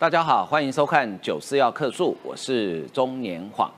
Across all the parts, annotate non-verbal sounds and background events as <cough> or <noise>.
大家好，欢迎收看《九四要客诉》，我是中年晃。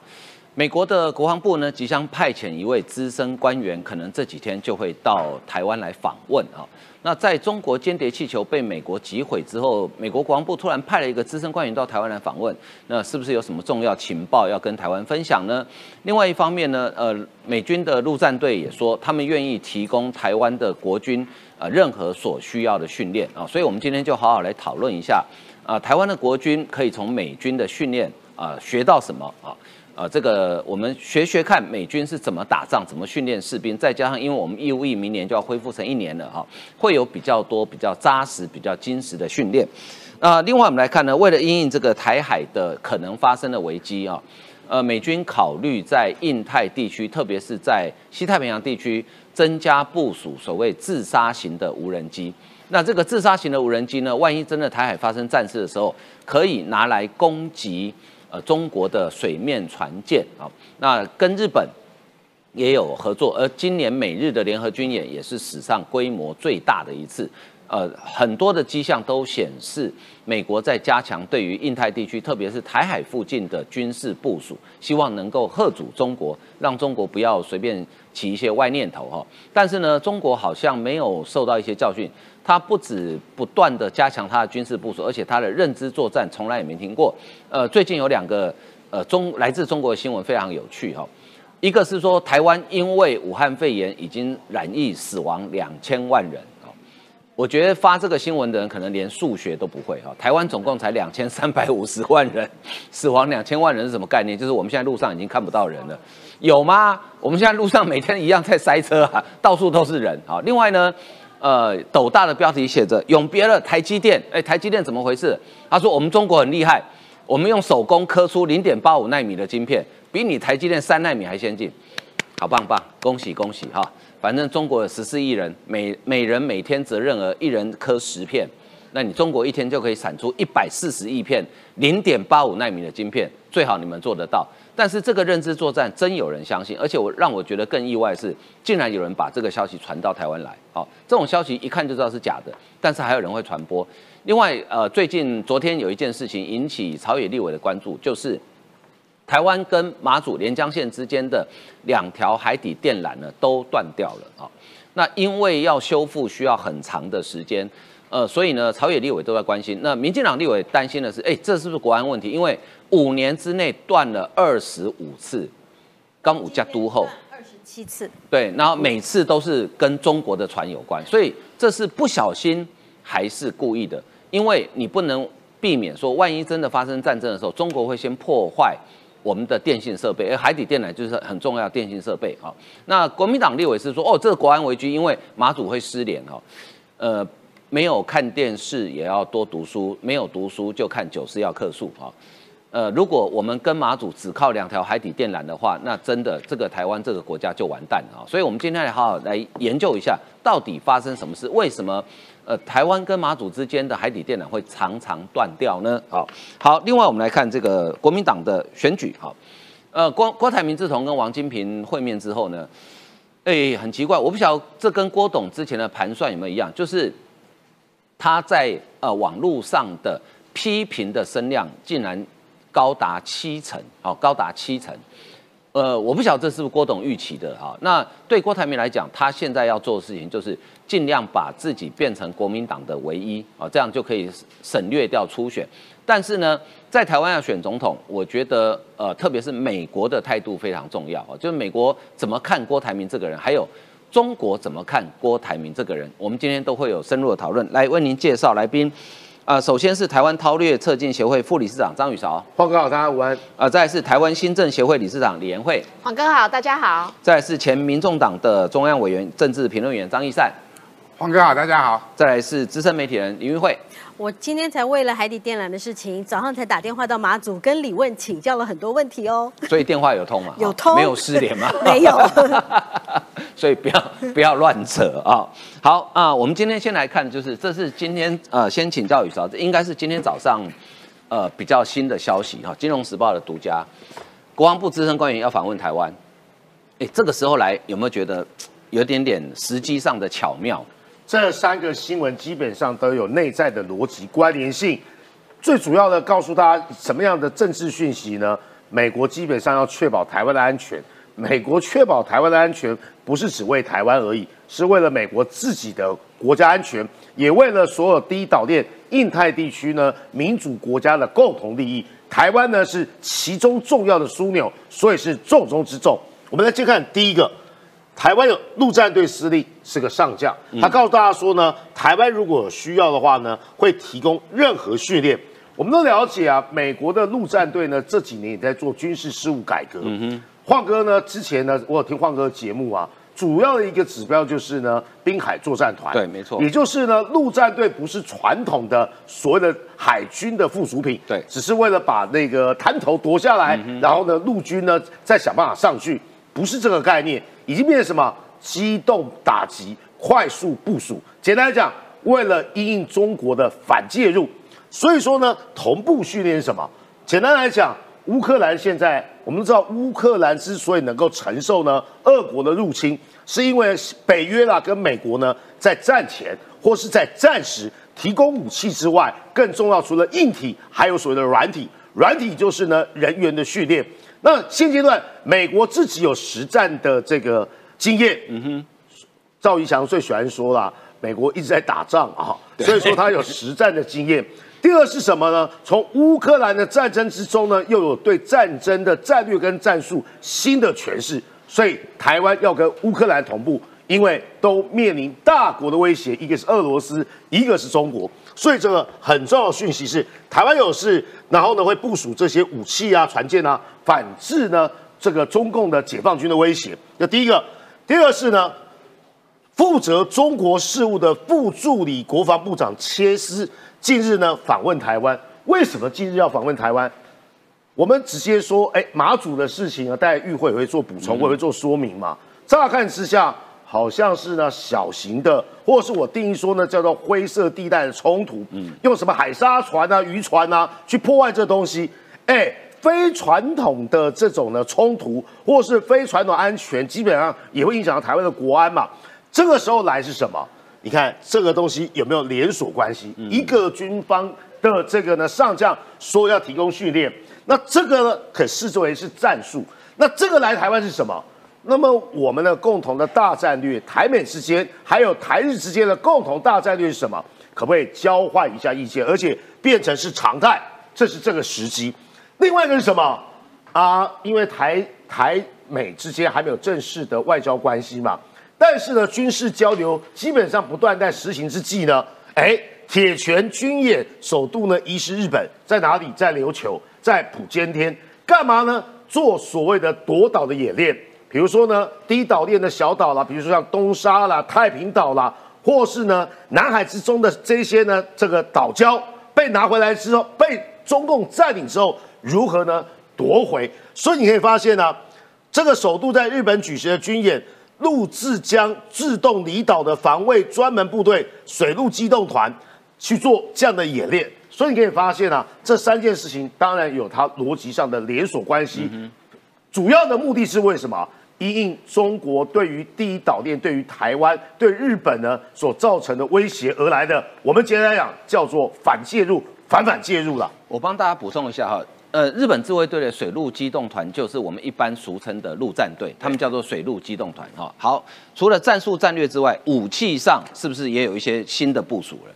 美国的国防部呢，即将派遣一位资深官员，可能这几天就会到台湾来访问啊。那在中国间谍气球被美国击毁之后，美国国防部突然派了一个资深官员到台湾来访问，那是不是有什么重要情报要跟台湾分享呢？另外一方面呢，呃，美军的陆战队也说，他们愿意提供台湾的国军呃任何所需要的训练啊。所以我们今天就好好来讨论一下。啊，台湾的国军可以从美军的训练啊学到什么啊？呃，这个我们学学看美军是怎么打仗、怎么训练士兵，再加上因为我们义务役明年就要恢复成一年了哈，会有比较多、比较扎实、比较精实的训练。那另外我们来看呢，为了应应这个台海的可能发生的危机啊，呃，美军考虑在印太地区，特别是在西太平洋地区增加部署所谓自杀型的无人机。那这个自杀型的无人机呢？万一真的台海发生战事的时候，可以拿来攻击呃中国的水面船舰啊。那跟日本也有合作，而今年美日的联合军演也是史上规模最大的一次。呃，很多的迹象都显示，美国在加强对于印太地区，特别是台海附近的军事部署，希望能够吓阻中国，让中国不要随便起一些歪念头哈。但是呢，中国好像没有受到一些教训。他不止不断的加强他的军事部署，而且他的认知作战从来也没停过。呃，最近有两个呃中来自中国的新闻非常有趣哈，一个是说台湾因为武汉肺炎已经染疫死亡两千万人哦，我觉得发这个新闻的人可能连数学都不会哈。台湾总共才两千三百五十万人，死亡两千万人是什么概念？就是我们现在路上已经看不到人了，有吗？我们现在路上每天一样在塞车啊，<laughs> 到处都是人啊。另外呢？呃，斗大的标题写着“永别了台积电”。哎，台积电怎么回事？他说我们中国很厉害，我们用手工刻出零点八五纳米的晶片，比你台积电三纳米还先进，好棒棒，恭喜恭喜哈！反正中国有十四亿人，每每人每天责任额一人刻十片，那你中国一天就可以产出一百四十亿片零点八五纳米的晶片，最好你们做得到。但是这个认知作战真有人相信，而且我让我觉得更意外是，竟然有人把这个消息传到台湾来。好，这种消息一看就知道是假的，但是还有人会传播。另外，呃，最近昨天有一件事情引起朝野立委的关注，就是台湾跟马祖连江县之间的两条海底电缆呢都断掉了。啊，那因为要修复需要很长的时间。呃，所以呢，朝野立委都在关心。那民进党立委担心的是，哎，这是不是国安问题？因为五年之内断了二十五次，刚五加都后二十七次，对，然后每次都是跟中国的船有关，所以这是不小心还是故意的？因为你不能避免说，万一真的发生战争的时候，中国会先破坏我们的电信设备，而海底电缆就是很重要电信设备啊。那国民党立委是说，哦，这个国安危机，因为马祖会失联哈，呃。没有看电视也要多读书，没有读书就看九四要克数啊。呃，如果我们跟马祖只靠两条海底电缆的话，那真的这个台湾这个国家就完蛋了啊。所以，我们今天来好好来研究一下，到底发生什么事？为什么呃台湾跟马祖之间的海底电缆会常常断掉呢？好，好，另外我们来看这个国民党的选举哈。呃，郭郭台铭自从跟王金平会面之后呢，哎，很奇怪，我不晓得这跟郭董之前的盘算有没有一样，就是。他在呃网络上的批评的声量竟然高达七成，好，高达七成。呃，我不晓得这是不是郭董预期的哈。那对郭台铭来讲，他现在要做的事情就是尽量把自己变成国民党的唯一啊，这样就可以省略掉初选。但是呢，在台湾要选总统，我觉得呃，特别是美国的态度非常重要啊，就是美国怎么看郭台铭这个人，还有。中国怎么看郭台铭这个人？我们今天都会有深入的讨论，来为您介绍来宾。呃，首先是台湾韬略策进协会副理事长张宇韶，黄哥好，大家午安。呃，再是台湾新政协会理事长李延慧，黄哥好，大家好。再是前民众党的中央委员、政治评论员张义善，黄哥好，大家好。再来是资深媒体人林玉慧。我今天才为了海底电缆的事情，早上才打电话到马祖跟李问请教了很多问题哦。<laughs> 所以电话有通吗？有通，没有失联吗？<laughs> 没有。<laughs> 所以不要不要乱扯啊！好啊，我们今天先来看，就是这是今天呃，先请教宇韶，这应该是今天早上呃比较新的消息哈，《金融时报》的独家，国防部资深官员要访问台湾，哎，这个时候来有没有觉得有点点时机上的巧妙？这三个新闻基本上都有内在的逻辑关联性。最主要的告诉大家什么样的政治讯息呢？美国基本上要确保台湾的安全。美国确保台湾的安全，不是只为台湾而已，是为了美国自己的国家安全，也为了所有第一岛链、印太地区呢民主国家的共同利益。台湾呢是其中重要的枢纽，所以是重中之重。我们来先看第一个，台湾有陆战队司令是个上将，他告诉大家说呢，台湾如果需要的话呢，会提供任何训练。我们都了解啊，美国的陆战队呢这几年也在做军事事务改革。嗯哼。晃哥呢？之前呢，我有听晃哥的节目啊，主要的一个指标就是呢，滨海作战团。对，没错。也就是呢，陆战队不是传统的所谓的海军的附属品。对，只是为了把那个滩头夺下来，然后呢，陆军呢再想办法上去，不是这个概念，已经变成什么？机动打击、快速部署。简单来讲，为了应应中国的反介入，所以说呢，同步训练是什么？简单来讲。乌克兰现在，我们都知道，乌克兰之所以能够承受呢俄国的入侵，是因为北约啦跟美国呢在战前或是在战时提供武器之外，更重要除了硬体，还有所谓的软体。软体就是呢人员的训练。那现阶段美国自己有实战的这个经验。嗯哼，赵一翔最喜欢说啦，美国一直在打仗啊，所以说他有实战的经验。第二是什么呢？从乌克兰的战争之中呢，又有对战争的战略跟战术新的诠释。所以台湾要跟乌克兰同步，因为都面临大国的威胁，一个是俄罗斯，一个是中国。所以这个很重要的讯息是，台湾有事，然后呢会部署这些武器啊、船舰啊，反制呢这个中共的解放军的威胁。那第一个，第二是呢，负责中国事务的副助理国防部长切斯。近日呢访问台湾，为什么近日要访问台湾？我们直接说，哎，马祖的事情啊，待与会也会做补充，我也会做说明嘛。乍看之下，好像是呢小型的，或者是我定义说呢叫做灰色地带的冲突，嗯，用什么海沙船啊、渔船啊去破坏这东西，哎，非传统的这种呢冲突，或是非传统安全，基本上也会影响到台湾的国安嘛。这个时候来是什么？你看这个东西有没有连锁关系？一个军方的这个呢上将说要提供训练，那这个呢可视作为是战术。那这个来台湾是什么？那么我们的共同的大战略，台美之间还有台日之间的共同大战略是什么？可不可以交换一下意见，而且变成是常态？这是这个时机。另外一个是什么啊？因为台台美之间还没有正式的外交关系嘛。但是呢，军事交流基本上不断在实行之际呢，哎，铁拳军演首度呢移师日本，在哪里？在琉球，在普坚天，干嘛呢？做所谓的夺岛的演练，比如说呢，低岛链的小岛啦，比如说像东沙啦、太平岛啦，或是呢南海之中的这些呢这个岛礁被拿回来之后，被中共占领之后，如何呢夺回？所以你可以发现呢，这个首度在日本举行的军演。陆自将自动离岛的防卫专门部队水陆机动团去做这样的演练，所以你可以发现啊，这三件事情当然有它逻辑上的连锁关系。主要的目的是为什么？因应中国对于第一岛链、对于台湾、对日本呢所造成的威胁而来的，我们简单来讲叫做反介入、反反介入了。我帮大家补充一下哈。呃，日本自卫队的水陆机动团就是我们一般俗称的陆战队，他们叫做水陆机动团。哈，好，除了战术战略之外，武器上是不是也有一些新的部署了？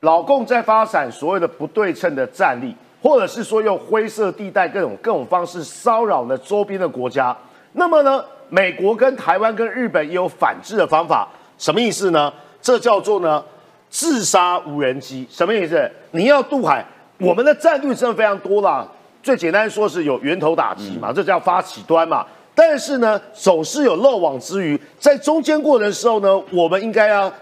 老共在发展所谓的不对称的战力，或者是说用灰色地带各种各种方式骚扰了周边的国家。那么呢，美国跟台湾跟日本也有反制的方法，什么意思呢？这叫做呢自杀无人机，什么意思？你要渡海。我们的战略真的非常多啦，最简单说是有源头打击嘛，这叫发起端嘛。但是呢，总是有漏网之鱼，在中间过程的时候呢，我们应该要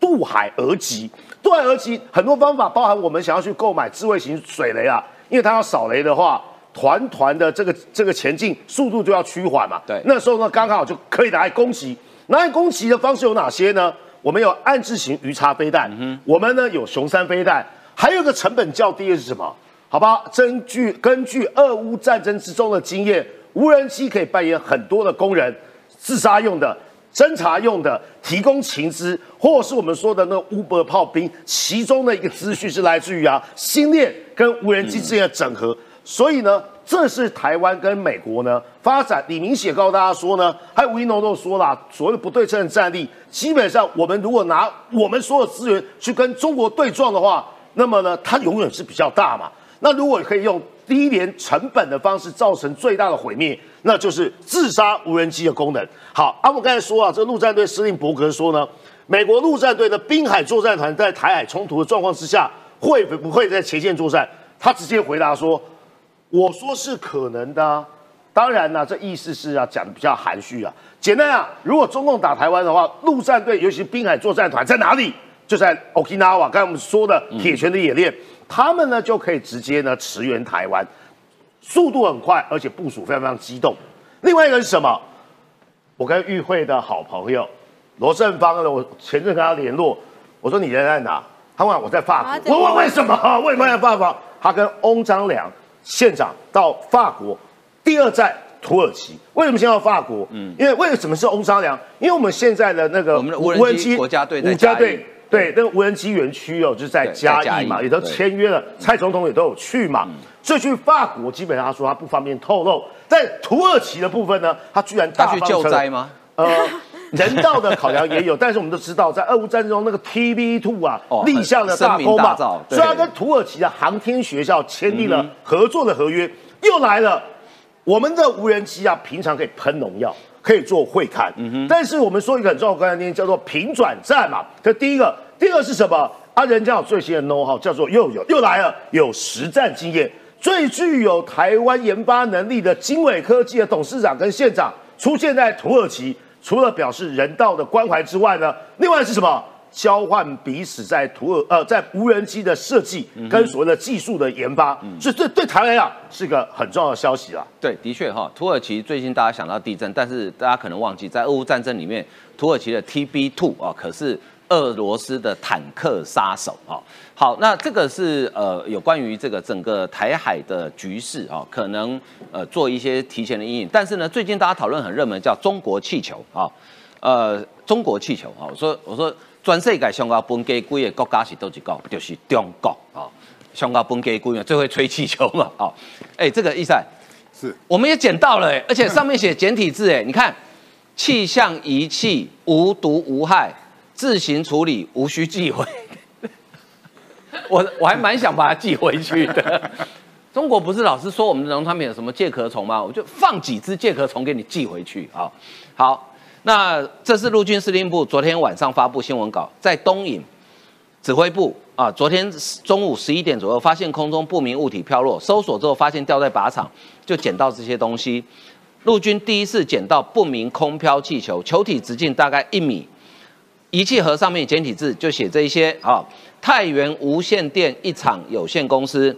渡海而击。渡海而击很多方法，包含我们想要去购买自卫型水雷啊，因为它要扫雷的话，团团的这个这个前进速度就要趋缓嘛。对，那时候呢，刚好就可以拿来攻击。拿来攻击的方式有哪些呢？我们有暗制型鱼叉飞弹，我们呢有熊三飞弹。还有个成本较低的是什么？好吧，根据根据俄乌战争之中的经验，无人机可以扮演很多的工人，自杀用的，侦查用的，提供情资，或是我们说的那乌波炮兵，其中的一个资讯是来自于啊星链跟无人机之间的整合。所以呢，这是台湾跟美国呢发展。李明写告诉大家说呢，还有吴一农都说了，所谓的不对称战力，基本上我们如果拿我们所有资源去跟中国对撞的话，那么呢，它永远是比较大嘛。那如果可以用低廉成本的方式造成最大的毁灭，那就是自杀无人机的功能。好，阿我刚才说啊，这陆战队司令伯格说呢，美国陆战队的滨海作战团在台海冲突的状况之下，会不会在前线作战？他直接回答说。我说是可能的，当然呢，这意思是啊，讲的比较含蓄啊。简单啊，如果中共打台湾的话，陆战队尤其滨海作战团在哪里？就在 Okinawa，刚才我们说的铁拳的演练，他们呢就可以直接呢驰援台湾，速度很快，而且部署非常非常机动。另外一个是什么？我跟与会的好朋友罗振芳呢，我前阵跟他联络，我说你人在哪？他问我在法国。我问为什么？<laughs> 为什么在法国？他跟翁章良。县长到法国，第二站土耳其。为什么先到法国？嗯，因为为什么是翁沙良？因为我们现在的那个无人机国家队，国家队对那个无人机园区哦，就是在嘉义嘛，也都签约了。蔡总统也都有去嘛。所以去法国基本上他说他不方便透露。但土耳其的部分呢，他居然他去救灾吗？呃。<laughs> 人道的考量也有，但是我们都知道，在俄乌战争中，那个 TB Two 啊立下了大功嘛，虽然跟土耳其的航天学校签订了合作的合约，又来了。我们的无人机啊，平常可以喷农药，可以做会看，但是我们说一个很重要的概念，叫做平转战嘛。这第一个，第二个是什么？啊，人家有最新的 know how，叫做又有又来了，有实战经验，最具有台湾研发能力的经纬科技的董事长跟县长出现在土耳其。除了表示人道的关怀之外呢，另外是什么？交换彼此在土耳呃在无人机的设计跟所谓的技术的研发，所以这对台湾来讲是个很重要的消息啦。对，的确哈，土耳其最近大家想到地震，但是大家可能忘记，在俄乌战争里面，土耳其的 TB Two 啊，可是。俄罗斯的坦克杀手啊，好，那这个是呃有关于这个整个台海的局势啊，可能呃做一些提前的阴影。但是呢，最近大家讨论很热门，叫中国气球啊，呃，中国气球啊，我说我说全世界香港本给几个国家是都几个，就是中国啊，香港本给几个最会吹气球嘛啊，哎，这个意思。是。我们也捡到了，而且上面写简体字哎，你看气象仪器无毒无害。自行处理，无需寄回。<laughs> 我我还蛮想把它寄回去的。中国不是老是说我们的农产品有什么介壳虫吗？我就放几只介壳虫给你寄回去啊。好，那这是陆军司令部昨天晚上发布新闻稿，在东引指挥部啊，昨天中午十一点左右发现空中不明物体飘落，搜索之后发现掉在靶场，就捡到这些东西。陆军第一次捡到不明空飘气球，球体直径大概一米。仪器盒上面简体字就写这一些啊，太原无线电一厂有限公司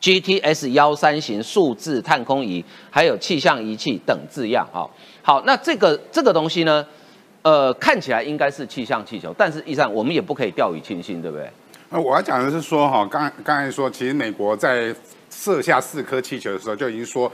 ，GTS 幺三型数字探空仪，还有气象仪器等字样啊。好，那这个这个东西呢，呃，看起来应该是气象气球，但是实上我们也不可以掉以轻心，对不对？那，我要讲的是说哈，刚刚才说，其实美国在射下四颗气球的时候就已经说。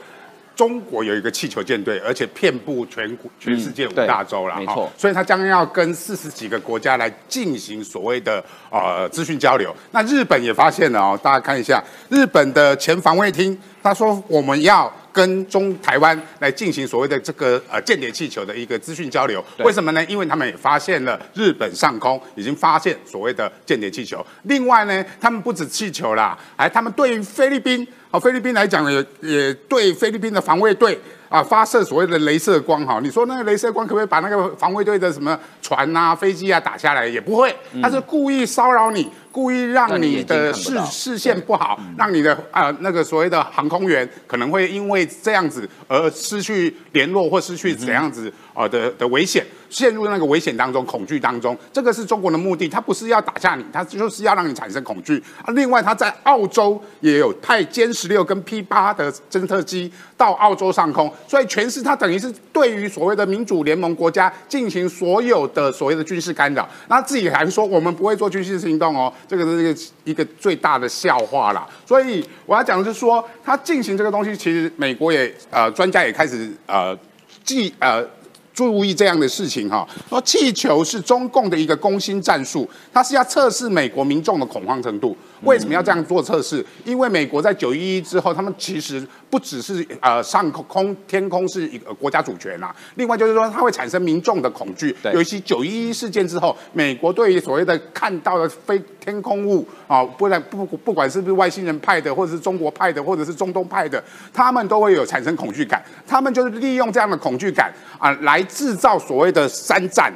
中国有一个气球舰队，而且遍布全国全世界五大洲了，没错。所以他将要跟四十几个国家来进行所谓的呃资讯交流。那日本也发现了哦，大家看一下，日本的前防卫厅他说我们要跟中台湾来进行所谓的这个呃间谍气球的一个资讯交流。为什么呢？因为他们也发现了日本上空已经发现所谓的间谍气球。另外呢，他们不止气球啦，还他们对于菲律宾。好，菲律宾来讲也也对菲律宾的防卫队啊发射所谓的镭射光哈，你说那个镭射光可不可以把那个防卫队的什么船啊、飞机啊打下来？也不会，他是故意骚扰你。故意让你的视视线不好，让你的啊那个所谓的航空员可能会因为这样子而失去联络或失去怎样子啊的的危险，陷入那个危险当中、恐惧当中。这个是中国的目的，他不是要打下你，他就是要让你产生恐惧啊。另外，他在澳洲也有派歼十六跟 P 八的侦测机到澳洲上空，所以全是他等于是对于所谓的民主联盟国家进行所有的所谓的军事干扰。那自己还说我们不会做军事行动哦。这个是一个一个最大的笑话啦。所以我要讲的是说，他进行这个东西，其实美国也呃专家也开始呃记呃注意这样的事情哈，说气球是中共的一个攻心战术，它是要测试美国民众的恐慌程度。为什么要这样做测试？因为美国在九一一之后，他们其实不只是呃上空天空是一个国家主权啊，另外就是说它会产生民众的恐惧。尤其九一一事件之后，美国对于所谓的看到的飞天空物啊，不然不不管是不是外星人派的，或者是中国派的，或者是中东派的，他们都会有产生恐惧感。他们就是利用这样的恐惧感啊，来制造所谓的三战。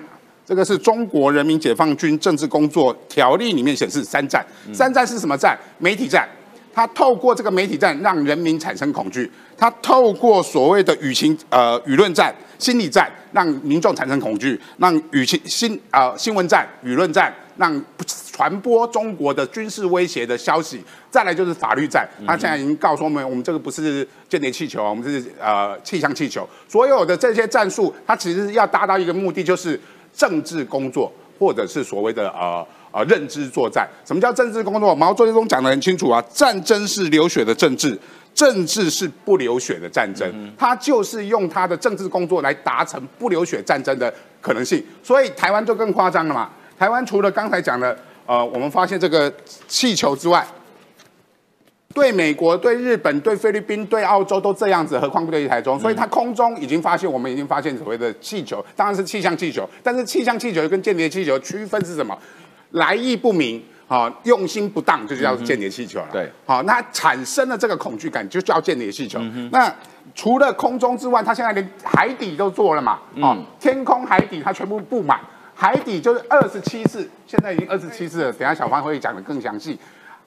这个是中国人民解放军政治工作条例里面显示三战，三战是什么战？媒体战，他透过这个媒体战让人民产生恐惧，他透过所谓的舆情呃舆论战、心理战让民众产生恐惧，让舆情新呃新闻战、舆论战让传播中国的军事威胁的消息，再来就是法律战，他现在已经告诉我们，我们这个不是间谍气球，我们是呃气象气球，所有的这些战术，它其实要达到一个目的，就是。政治工作，或者是所谓的呃呃认知作战。什么叫政治工作？毛泽东讲得很清楚啊，战争是流血的政治，政治是不流血的战争。他就是用他的政治工作来达成不流血战争的可能性。所以台湾就更夸张了嘛。台湾除了刚才讲的呃，我们发现这个气球之外。对美国、对日本、对菲律宾、对澳洲都这样子，何况对台中？所以它空中已经发现，我们已经发现所谓的气球，当然是气象气球。但是气象气球跟间谍气球区分是什么？来意不明，啊，用心不当，就叫间谍气球了。对，好，那产生了这个恐惧感，就叫间谍气球。那除了空中之外，它现在连海底都做了嘛？哦，天空、海底它全部布满，海底就是二十七次，现在已经二十七次了。等下小芳会讲的更详细。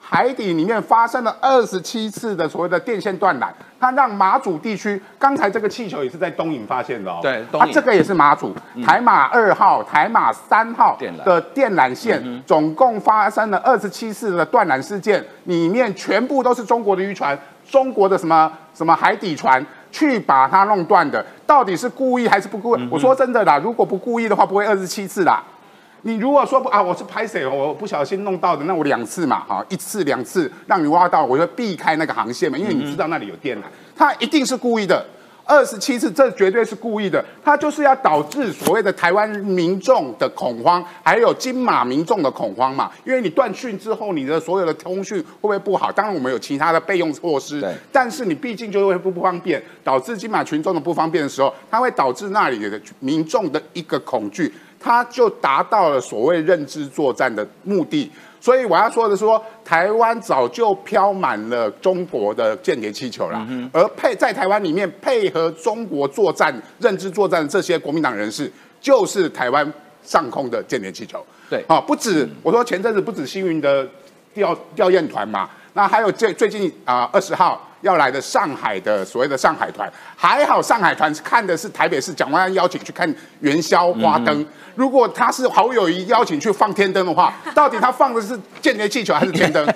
海底里面发生了二十七次的所谓的电线断缆，它让马祖地区，刚才这个气球也是在东引发现的哦。对，它这个也是马祖台马二号、台马三号的电缆线，总共发生了二十七次的断缆事件，里面全部都是中国的渔船、中国的什么什么海底船去把它弄断的，到底是故意还是不故意？我说真的啦，如果不故意的话，不会二十七次啦。你如果说不啊，我是拍谁，我不小心弄到的，那我两次嘛，哈，一次两次让你挖到，我就避开那个航线嘛，因为你知道那里有电缆，他一定是故意的，二十七次，这绝对是故意的，他就是要导致所谓的台湾民众的恐慌，还有金马民众的恐慌嘛，因为你断讯之后，你的所有的通讯会不会不好？当然我们有其他的备用措施，但是你毕竟就会不不方便，导致金马群众的不方便的时候，它会导致那里的民众的一个恐惧。他就达到了所谓认知作战的目的，所以我要说的是说，台湾早就飘满了中国的间谍气球了，而配在台湾里面配合中国作战、认知作战的这些国民党人士，就是台湾上空的间谍气球。对，啊，不止我说前阵子不止星云的吊吊唁团嘛，那还有最最近啊二十号。要来的上海的所谓的上海团，还好上海团看的是台北市蒋万安邀请去看元宵花灯。如果他是好友谊邀请去放天灯的话，<laughs> 到底他放的是间谍气球还是天灯？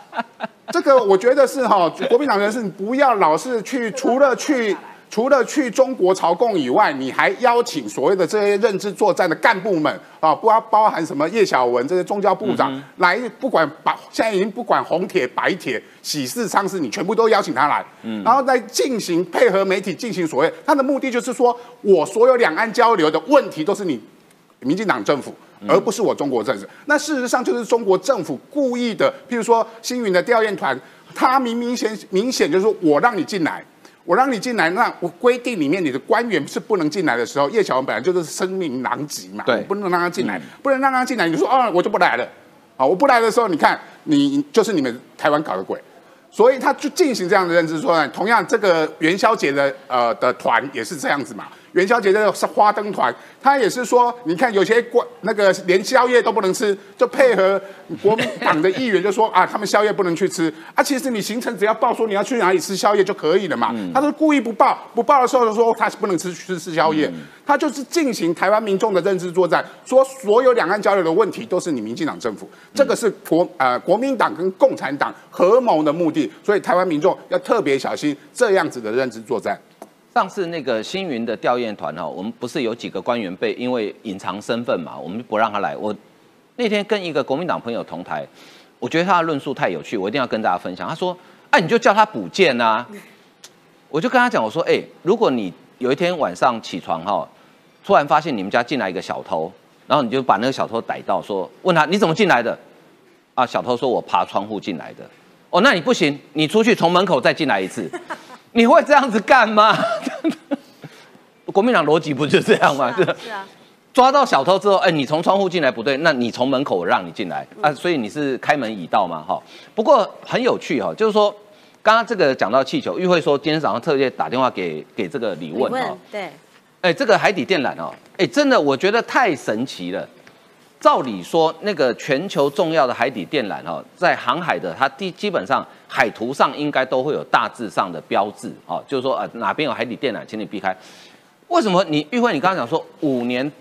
<laughs> 这个我觉得是哈，国民党人士不要老是去除了去。除了去中国朝贡以外，你还邀请所谓的这些认知作战的干部们啊，不包含什么叶小文这些宗教部长来，不管把现在已经不管红铁白铁喜事丧事，你全部都邀请他来，嗯，然后再进行配合媒体进行所谓，他的目的就是说我所有两岸交流的问题都是你民进党政府，而不是我中国政府。那事实上就是中国政府故意的，譬如说星云的调研团，他明明显明显就是说我让你进来。我让你进来，那我规定里面你的官员是不能进来的时候，叶小文本来就是声名狼藉嘛，对，不能让他进来，不能让他进来，你说哦，我就不来了，啊，我不来的时候，你看你就是你们台湾搞的鬼，所以他就进行这样的认知说呢，同样这个元宵节的呃的团也是这样子嘛。元宵节的是花灯团，他也是说，你看有些过那个连宵夜都不能吃，就配合国民党的议员就说 <laughs> 啊，他们宵夜不能去吃啊。其实你行程只要报说你要去哪里吃宵夜就可以了嘛。他是故意不报，不报的时候就说他是不能吃吃吃宵夜，他就是进行台湾民众的认知作战，说所有两岸交流的问题都是你民进党政府，这个是国呃国民党跟共产党合谋的目的，所以台湾民众要特别小心这样子的认知作战。上次那个星云的吊唁团哈，我们不是有几个官员被因为隐藏身份嘛，我们不让他来。我那天跟一个国民党朋友同台，我觉得他的论述太有趣，我一定要跟大家分享。他说：“哎，你就叫他补件呐。”我就跟他讲，我说：“哎，如果你有一天晚上起床哈，突然发现你们家进来一个小偷，然后你就把那个小偷逮到，说问他你怎么进来的？啊，小偷说我爬窗户进来的。哦，那你不行，你出去从门口再进来一次，你会这样子干吗？<laughs> 国民党逻辑不就这样吗？是啊，<laughs> 是啊，抓到小偷之后，哎，你从窗户进来不对，那你从门口我让你进来啊，所以你是开门已到嘛，哈。不过很有趣哈，就是说刚刚这个讲到气球，玉慧说今天早上特别打电话给给这个李李问哈问，对，哎，这个海底电缆哦，哎，真的我觉得太神奇了。照理说，那个全球重要的海底电缆哦，在航海的它基基本上海图上应该都会有大致上的标志哦，就是说呃哪边有海底电缆，请你避开。为什么你玉慧你刚刚讲说五年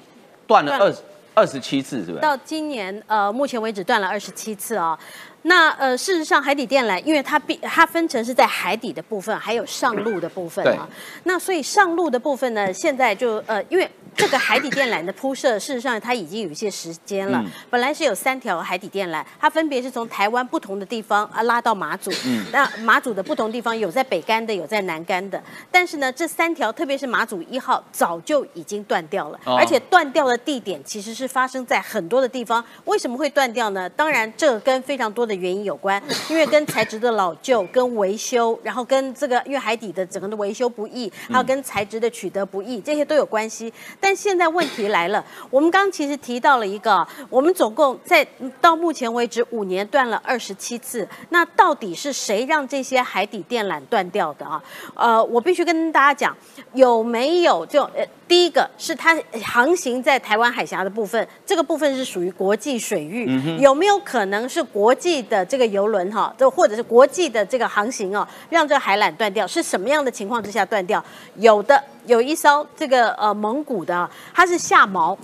断了二二十七次，是不是？到今年呃，目前为止断了二十七次啊、那呃，事实上，海底电缆因为它必它分成是在海底的部分，还有上路的部分啊。那所以上路的部分呢，现在就呃，因为这个海底电缆的铺设，事实上它已经有一些时间了。嗯本来是有三条海底电缆，它分别是从台湾不同的地方啊拉到马祖。嗯那马祖的不同地方有在北干的，有在南干的。但是呢，这三条，特别是马祖一号，早就已经断掉了，哦而且断掉的地点其实是发生在很多的地方。为什么会断掉呢？当然，这个跟非常多的原因有关，因为跟材质的老旧、跟维修，然后跟这个因为海底的整个的维修不易，还有跟材质的取得不易，这些都有关系。但现在问题来了，我们刚刚其实提到了一个，我们总共在到目前为止五年断了二十七次，那到底是谁让这些海底电缆断掉的啊？呃，我必须跟大家讲，有没有就呃，第一个是它航行在台湾海峡的部分，这个部分是属于国际水域，有没有可能是国际的这个游轮哈，这或者是国际的这个航行哦，让这个海缆断掉？是什么样的情况之下断掉？有的有一艘这个呃蒙古的啊，它是下锚。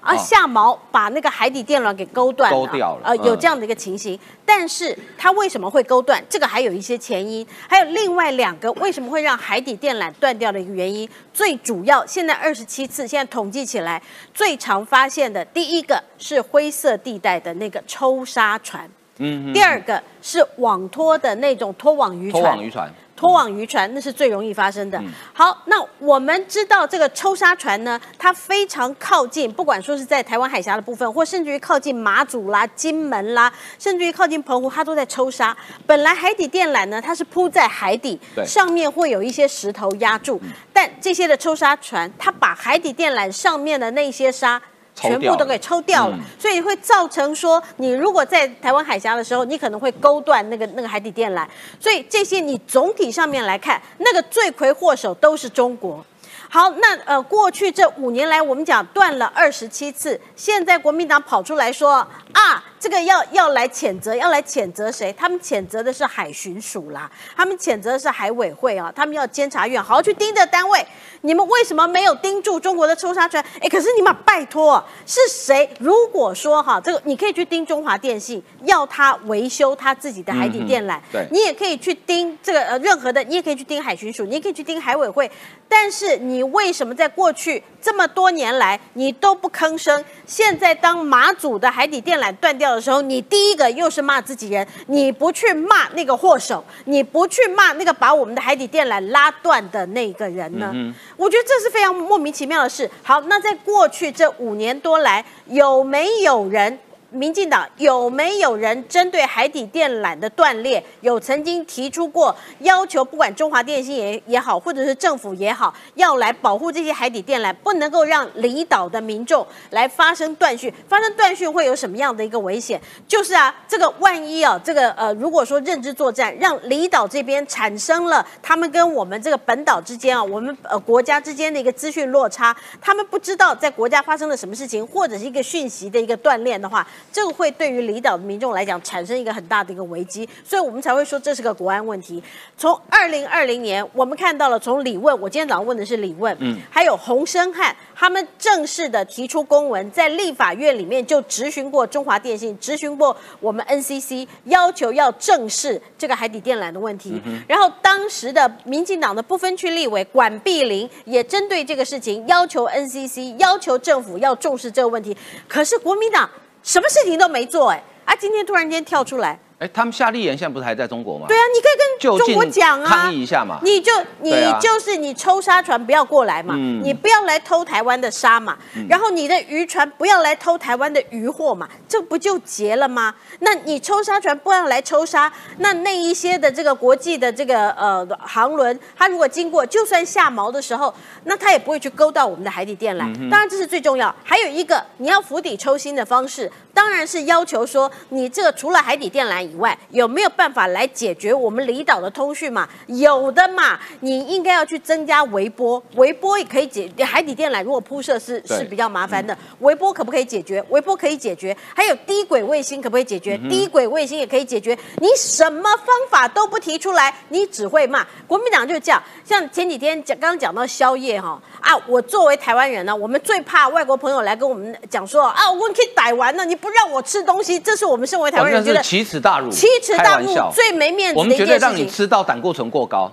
啊，哦下锚把那个海底电缆给勾断了，勾掉了呃，有嗯这样的一个情形。但是它为什么会勾断？这个还有一些前因，还有另外两个为什么会让海底电缆断掉的一个原因。最主要，现在二十七次，现在统计起来最常发现的，第一个是灰色地带的那个抽沙船，嗯第二个是网拖的那种拖网渔拖船。网渔船，拖网渔船那是最容易发生嗯的。好，那我们知道这个抽沙船呢，它非常靠近，不管说是在台湾海峡的部分，或甚至于靠近马祖啦、金门啦，甚至于靠近澎湖，它都在抽沙。本来海底电缆呢，它是铺在海底，上面会有一些石头压住，但这些的抽沙船，它把海底电缆上面的那些沙。全部都给抽掉了，嗯。所以会造成说，你如果在台湾海峡的时候，你可能会勾断那个那个海底电缆，所以这些你总体上面来看，那个罪魁祸首都是中国。好，那呃，过去这五年来，我们讲断了二十七次，现在国民党跑出来说啊，这个要要来谴责，要来谴责谁？他们谴责的是海巡署啦，他们谴责的是海委会啊，他们要监察院好好去盯着单位，你们为什么没有盯住中国的抽沙船？哎，可是你们拜托，是谁？如果说哈，这个你可以去盯中华电信，要他维修他自己的海底电缆，嗯对你也可以去盯这个呃任何的，你也可以去盯海巡署，你也可以去盯海委会，但是你为什么在过去这么多年来你都不吭声？现在当马祖的海底电缆断掉的时候，你第一个又是骂自己人，你不去骂那个祸首，你不去骂那个把我们的海底电缆拉断的那个人呢？我觉得这是非常莫名其妙的事。好，那在过去这五年多来，有没有人？民进党有没有人针对海底电缆的断裂，有曾经提出过要求，不管中华电信也也好，或者是政府也好，要来保护这些海底电缆，不能够让离岛的民众来发生断讯。发生断讯会有什么样的一个危险？就是啊，这个万一啊，这个呃，如果说认知作战，让离岛这边产生了他们跟我们这个本岛之间啊，我们呃国家之间的一个资讯落差，他们不知道在国家发生了什么事情，或者是一个讯息的一个断裂的话，这个会对于离岛的民众来讲产生一个很大的一个危机，所以我们才会说这是个国安问题。从二零二零年，我们看到了从李问，我今天早上问的是李问，嗯，还有洪生汉，他们正式的提出公文，在立法院里面就质询过中华电信，质询过我们 NCC，要求要正视这个海底电缆的问题。然后当时的民进党的不分区立委管碧玲也针对这个事情要求 NCC，要求政府要重视这个问题。可是国民党什么事情都没做，哎，啊，今天突然间跳出来，哎，他们夏立言现在不是还在中国吗？对啊，你可以跟中国讲啊，抗议一下嘛你就你就是你抽沙船不要过来嘛，嗯你不要来偷台湾的沙嘛，然后你的渔船不要来偷台湾的渔货嘛，这不就结了吗？那你抽沙船不要来抽沙，那那一些的这个国际的这个呃航轮，它如果经过，就算下锚的时候，那它也不会去勾到我们的海底电缆。当然这是最重要，还有一个你要釜底抽薪的方式，当然是要求说你这个除了海底电缆以外，有没有办法来解决我们离岛的通讯嘛？有的嘛，你应该要去增加微波，微波也可以解。海底电缆如果铺设是是比较麻烦的，微波可不可以解决？微波可以解决，还有低轨卫星可不可以解决？低轨卫星也可以解决。你什么方法都不提出来，你只会骂。国民党就是这样，像前几天讲刚刚讲到宵夜哈啊，我作为台湾人呢，我们最怕外国朋友来跟我们讲说啊，我可以逮完了，你不让我吃东西，这是我们身为台湾人觉得奇耻大辱，奇耻大辱开玩笑，最没面子我们绝对让你。吃到胆固醇过高。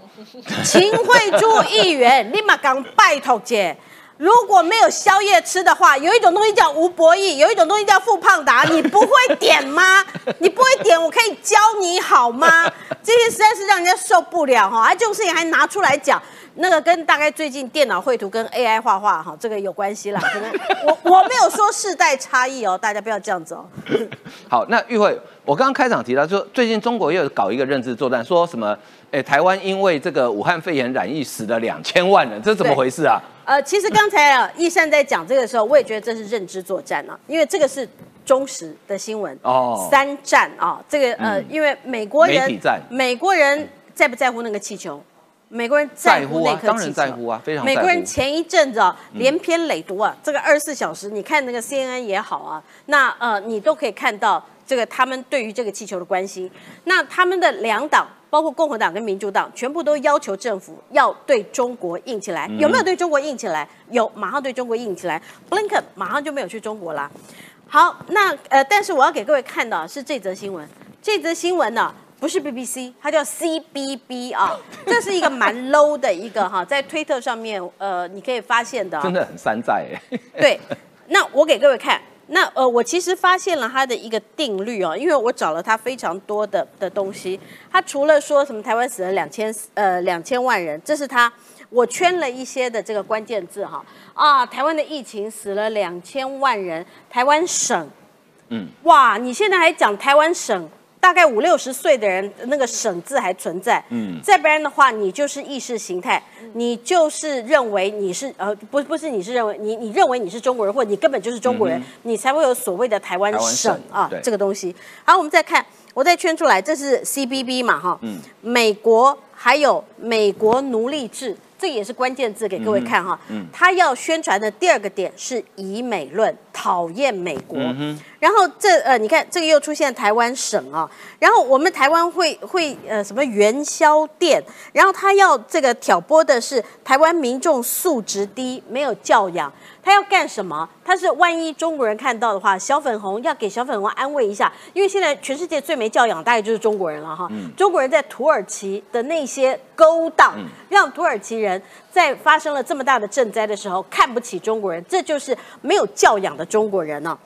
秦惠珠议员，立马讲拜托姐。如果没有宵夜吃的话，有一种东西叫吴博义，有一种东西叫富胖达，你不会点吗？你不会点，我可以教你好吗？这些实在是让人家受不了哈！啊，这种事情还拿出来讲，那个跟大概最近电脑绘图跟 AI 画画哈，这个有关系啦。可能我我没有说世代差异哦，大家不要这样子哦。<laughs> 好，那玉慧，我刚刚开场提到，说最近中国又搞一个认知作战，说什么？哎，台湾因为这个武汉肺炎染疫死了两千万人，这怎么回事啊？呃，其实刚才啊，易善在讲这个时候，我也觉得这是认知作战啊，因为这个是忠实的新闻哦三战啊，这个呃，嗯因为美国人美国人在不在乎那个气球？美国人在乎那颗然在乎啊非常在乎美国人前一阵子啊，连篇累牍啊，这个二十四小时，你看那个 CNN 也好啊，那呃，你都可以看到这个他们对于这个气球的关心。那他们的两党，包括共和党跟民主党，全部都要求政府要对中国硬起来。有没有对中国硬起来？有，马上对中国硬起来。布林肯马上就没有去中国啦。好，那呃，但是我要给各位看到的是这则新闻，这则新闻呢。不是 BBC，它叫 CBB 啊，这是一个蛮 low 的一个哈，<laughs> 在推特上面，呃，你可以发现的啊、真的很山寨哎。<laughs> 对，那我给各位看，那呃，我其实发现了它的一个定律哦，因为我找了它非常多的的东西。它除了说什么台湾死了两千呃两千万人，这是它，我圈了一些的这个关键字哈啊，台湾的疫情死了两千万人，台湾省，嗯，哇，你现在还讲台湾省？大概五六十岁的人，那个“省”字还存在。嗯再不然的话，你就是意识形态，你就是认为你是呃，不不是你是认为你你认为你是中国人，或者你根本就是中国人，你才会有所谓的台湾省啊这个东西。好，我们再看，我再圈出来，这是 CBB 嘛哈，嗯美国还有美国奴隶制。这也是关键字给各位看哈，嗯。他要宣传的第二个点是以美论，讨厌美国。嗯然后这呃，你看这个又出现台湾省啊，然后我们台湾会会呃什么元宵店，然后他要这个挑拨的是台湾民众素质低，没有教养，他要干什么？他是万一中国人看到的话，小粉红要给小粉红安慰一下，因为现在全世界最没教养大概就是中国人了哈。中国人在土耳其的那些勾当，让土耳其人在发生了这么大的赈灾的时候看不起中国人，这就是没有教养的中国人呢、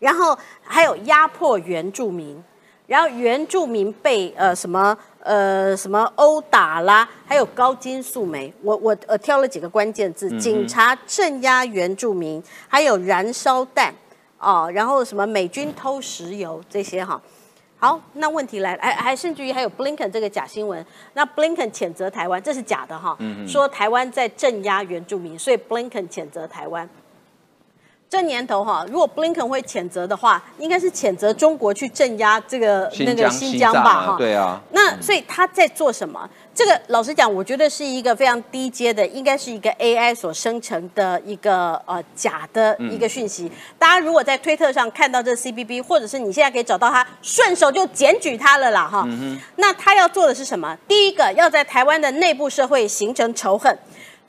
然后还有压迫原住民，然后原住民被呃什么呃什么殴打啦，还有高金素梅，我我呃挑了几个关键字：警察镇压原住民，还有燃烧弹。哦，然后什么美军偷石油这些哈。好，那问题来了，还还甚至于还有 Blinken 这个假新闻，那 Blinken 谴责台湾，这是假的哈，说台湾在镇压原住民，所以 Blinken 谴责台湾。这年头哈，如果 Blinken 会谴责的话，应该是谴责中国去镇压这个那个新疆、吧哈。啊，对啊。那所以他在做什么？这个老实讲，我觉得是一个非常低阶的，应该是一个 AI 所生成的一个呃假的一个讯息。大家如果在推特上看到这 CBB，或者是你现在可以找到他，顺手就检举他了啦哈。那他要做的是什么？第一个，要在台湾的内部社会形成仇恨。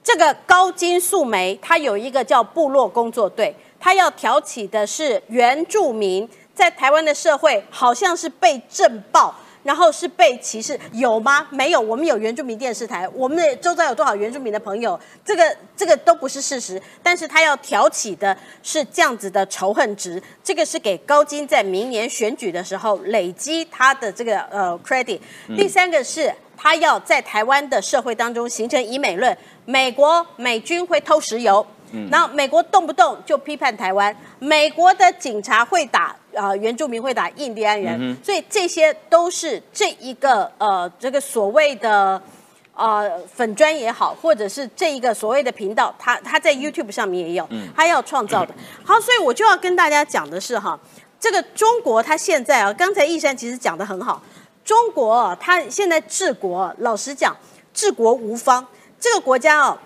这个高金素梅，她有一个叫部落工作队，她要挑起的是原住民在台湾的社会好像是被震爆，然后是被歧视，有吗？没有，我们有原住民电视台，我们的周遭有多少原住民的朋友？这个这个都不是事实，但是他要挑起的是这样子的仇恨值，这个是给高金在明年选举的时候累积他的这个呃 credit。第三个是他要在台湾的社会当中形成以美论，美国美军会偷石油。然后美国动不动就批判台湾，美国的警察会打啊、原住民会打印第安人，所以这些都是这一个呃这个所谓的呃粉砖也好，或者是这一个所谓的频道，他他在 YouTube 上面也有，他要创造的。<laughs> 好，所以我就要跟大家讲的是哈，这个中国它现在啊，刚才易山其实讲的很好，中国啊它现在治国，老实讲，治国无方，这个国家哦，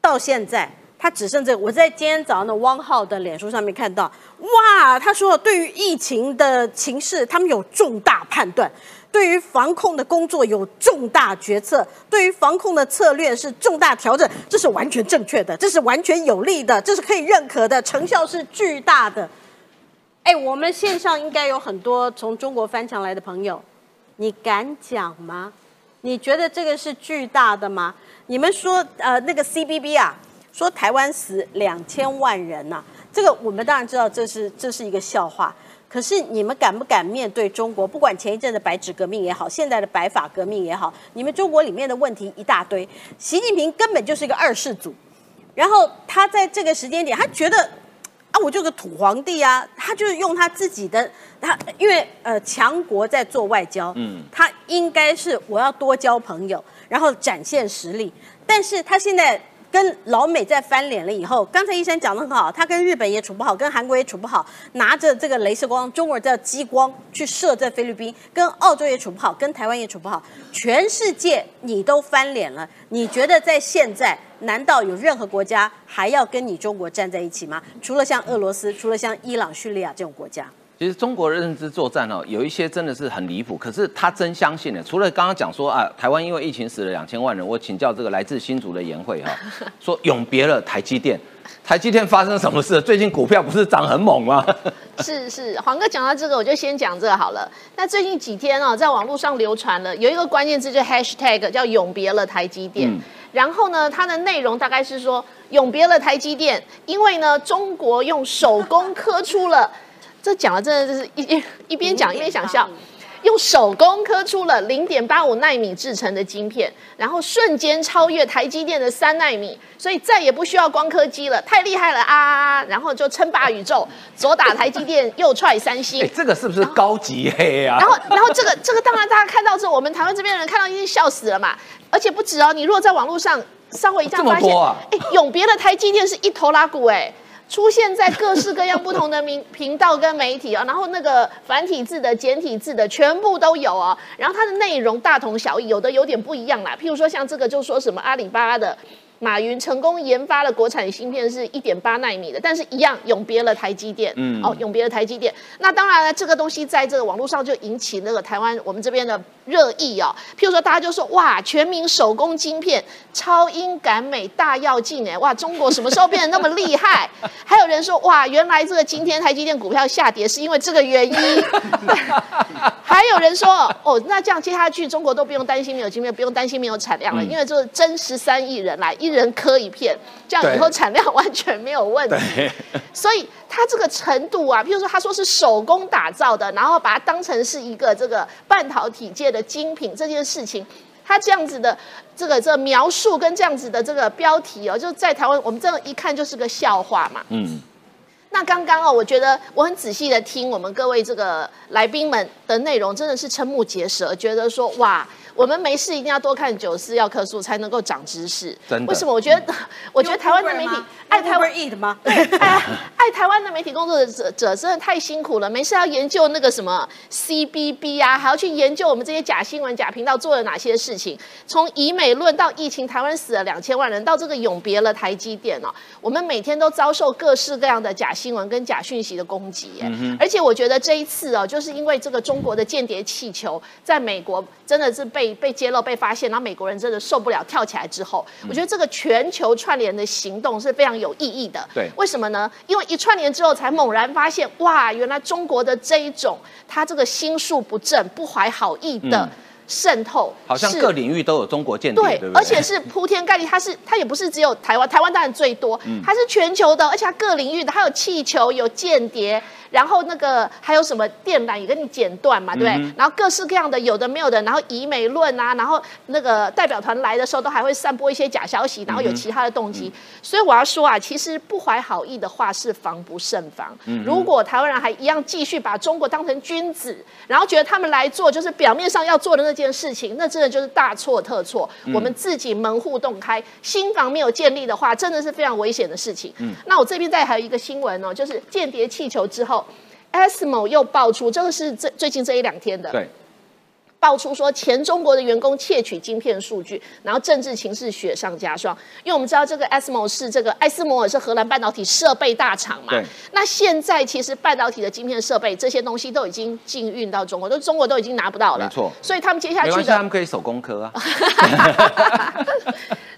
到现在。他只剩这，我在今天早上的汪浩的脸书上面看到，哇，他说对于疫情的情势，他们有重大判断，对于防控的工作有重大决策，对于防控的策略是重大调整，这是完全正确的，这是完全有利的，这是可以认可的，成效是巨大的。哎，我们线上应该有很多从中国翻墙来的朋友，你敢讲吗？你觉得这个是巨大的吗？你们说，呃，那个 CBB 啊？说台湾死两千万人呐、这个我们当然知道这是这是一个笑话。可是你们敢不敢面对中国？不管前一阵的白纸革命也好，现在的白发革命也好，你们中国里面的问题一大堆。习近平根本就是一个二世祖，然后他在这个时间点，他觉得啊，我就个土皇帝啊，他就是用他自己的，他因为呃强国在做外交，嗯，他应该是我要多交朋友，然后展现实力，但是他现在。跟老美在翻脸了以后，刚才医生讲的很好，他跟日本也处不好，跟韩国也处不好，拿着这个镭射光，中国叫激光去射在菲律宾，跟澳洲也处不好，跟台湾也处不好，全世界你都翻脸了，你觉得在现在，难道有任何国家还要跟你中国站在一起吗？除了像俄罗斯，除了像伊朗、叙利亚这种国家？其实中国的认知作战哦，有一些真的是很离谱，可是他真相信的。除了刚刚讲说啊，台湾因为疫情死了两千万人，我请教这个来自新竹的研会哈，<laughs> 说永别了台积电，台积电发生什么事？最近股票不是涨很猛吗？<laughs> 是是，黄哥讲到这个，我就先讲这个好了。那最近几天哦，在网络上流传了有一个关键字，就 hashtag 叫永别了台积电。嗯然后呢，它的内容大概是说永别了台积电，因为呢，中国用手工刻出了，这讲了真的就是一一 <laughs> 一边讲一边想笑。用手工刻出了零点八五纳米制成的晶片，然后瞬间超越台积电的三纳米，所以再也不需要光刻机了，太厉害了啊！然后就称霸宇宙，左打台积电，右踹三星哎。<laughs> 这个是不是高级黑啊？然后，然后这个这个当然大家看到这，我们台湾这边的人看到一定笑死了嘛。而且不止哦，你如果在网络上稍微一这样这么发现，多啊哎，永别的台积电是一头拉骨哎。出现在各式各样不同的频频道跟媒体啊，然后那个繁体字的、简体字的全部都有哦。然后它的内容大同小异，有的有点不一样啦。譬如说像这个就说什么阿里巴巴的马云成功研发了国产芯片是一点八纳米的，但是一样永别了台积电，嗯哦，永别了台积电。那当然了，这个东西在这个网络上就引起那个台湾我们这边的热议哦。譬如说，大家就说哇，全民手工晶片，超英赶美大跃进哎，哇，中国什么时候变得那么厉害？<laughs> 还有人说哇，原来这个今天台积电股票下跌是因为这个原因。<laughs> 还有人说哦，那这样接下去中国都不用担心没有晶片，不用担心没有产量了，嗯因为就是真十三亿人来，一人磕一片，这样以后对产量完全没有问题。所以它这个程度啊，譬如说他说是手工打造的，然后把它当成是一个这个半导体界的精品这件事情，它这样子的这个这个描述跟这样子的这个标题哦，就在台湾我们这样一看就是个笑话嘛。嗯，那刚刚哦，我觉得我很仔细的听我们各位这个来宾们的内容，真的是瞠目结舌，觉得说哇，我们没事一定要多看九四要客诉，才能够长知识。真的为什么？我觉得，<laughs> 我觉得台湾的媒体爱台湾 eat 吗？对，<laughs> 爱爱台湾的媒体工作者者真的太辛苦了，没事要研究那个什么 CBB 啊，还要去研究我们这些假新闻、假频道做了哪些事情。从以美论到疫情，台湾死了两千万人，到这个永别了台积电哦，我们每天都遭受各式各样的假新闻跟假讯息的攻击耶。而且我觉得这一次哦，就是因为这个中国的间谍气球在美国真的是被被被揭露、被发现，然后美国人真的受不了，跳起来之后，我觉得这个全球串联的行动是非常有意义的。对为什么呢？因为一串联之后，才猛然发现，哇，原来中国的这一种，他这个心术不正、不怀好意的嗯渗透，好像各领域都有中国间谍，对对对？而且是铺天盖地，它是它也不是只有台湾，台湾当然最多，嗯它是全球的，而且它各领域的，它有气球、有间谍，然后那个还有什么电缆也跟你剪断嘛，对不对？嗯然后各式各样的有的没有的，然后以美论啊，然后那个代表团来的时候都还会散播一些假消息，然后有其他的动嗯机，所以我要说啊，其实不怀好意的话是防不胜防。嗯如果台湾人还一样继续把中国当成君子，然后觉得他们来做就是表面上要做的那件事情，那真的就是大错特错。嗯我们自己门户洞开，新房没有建立的话，真的是非常危险的事情。嗯那我这边再还有一个新闻哦，就是间谍气球之后。ESMO 又爆出，这个是最最近这一两天的，爆出说前中国的员工窃取晶片数据，然后政治情势雪上加霜。因为我们知道这个 ASMO 是这个艾斯摩尔是荷兰半导体设备大厂嘛。对，那现在其实半导体的晶片设备这些东西都已经禁运到中国，都中国都已经拿不到了，没错。所以他们接下去的他们可以手工科啊。<laughs>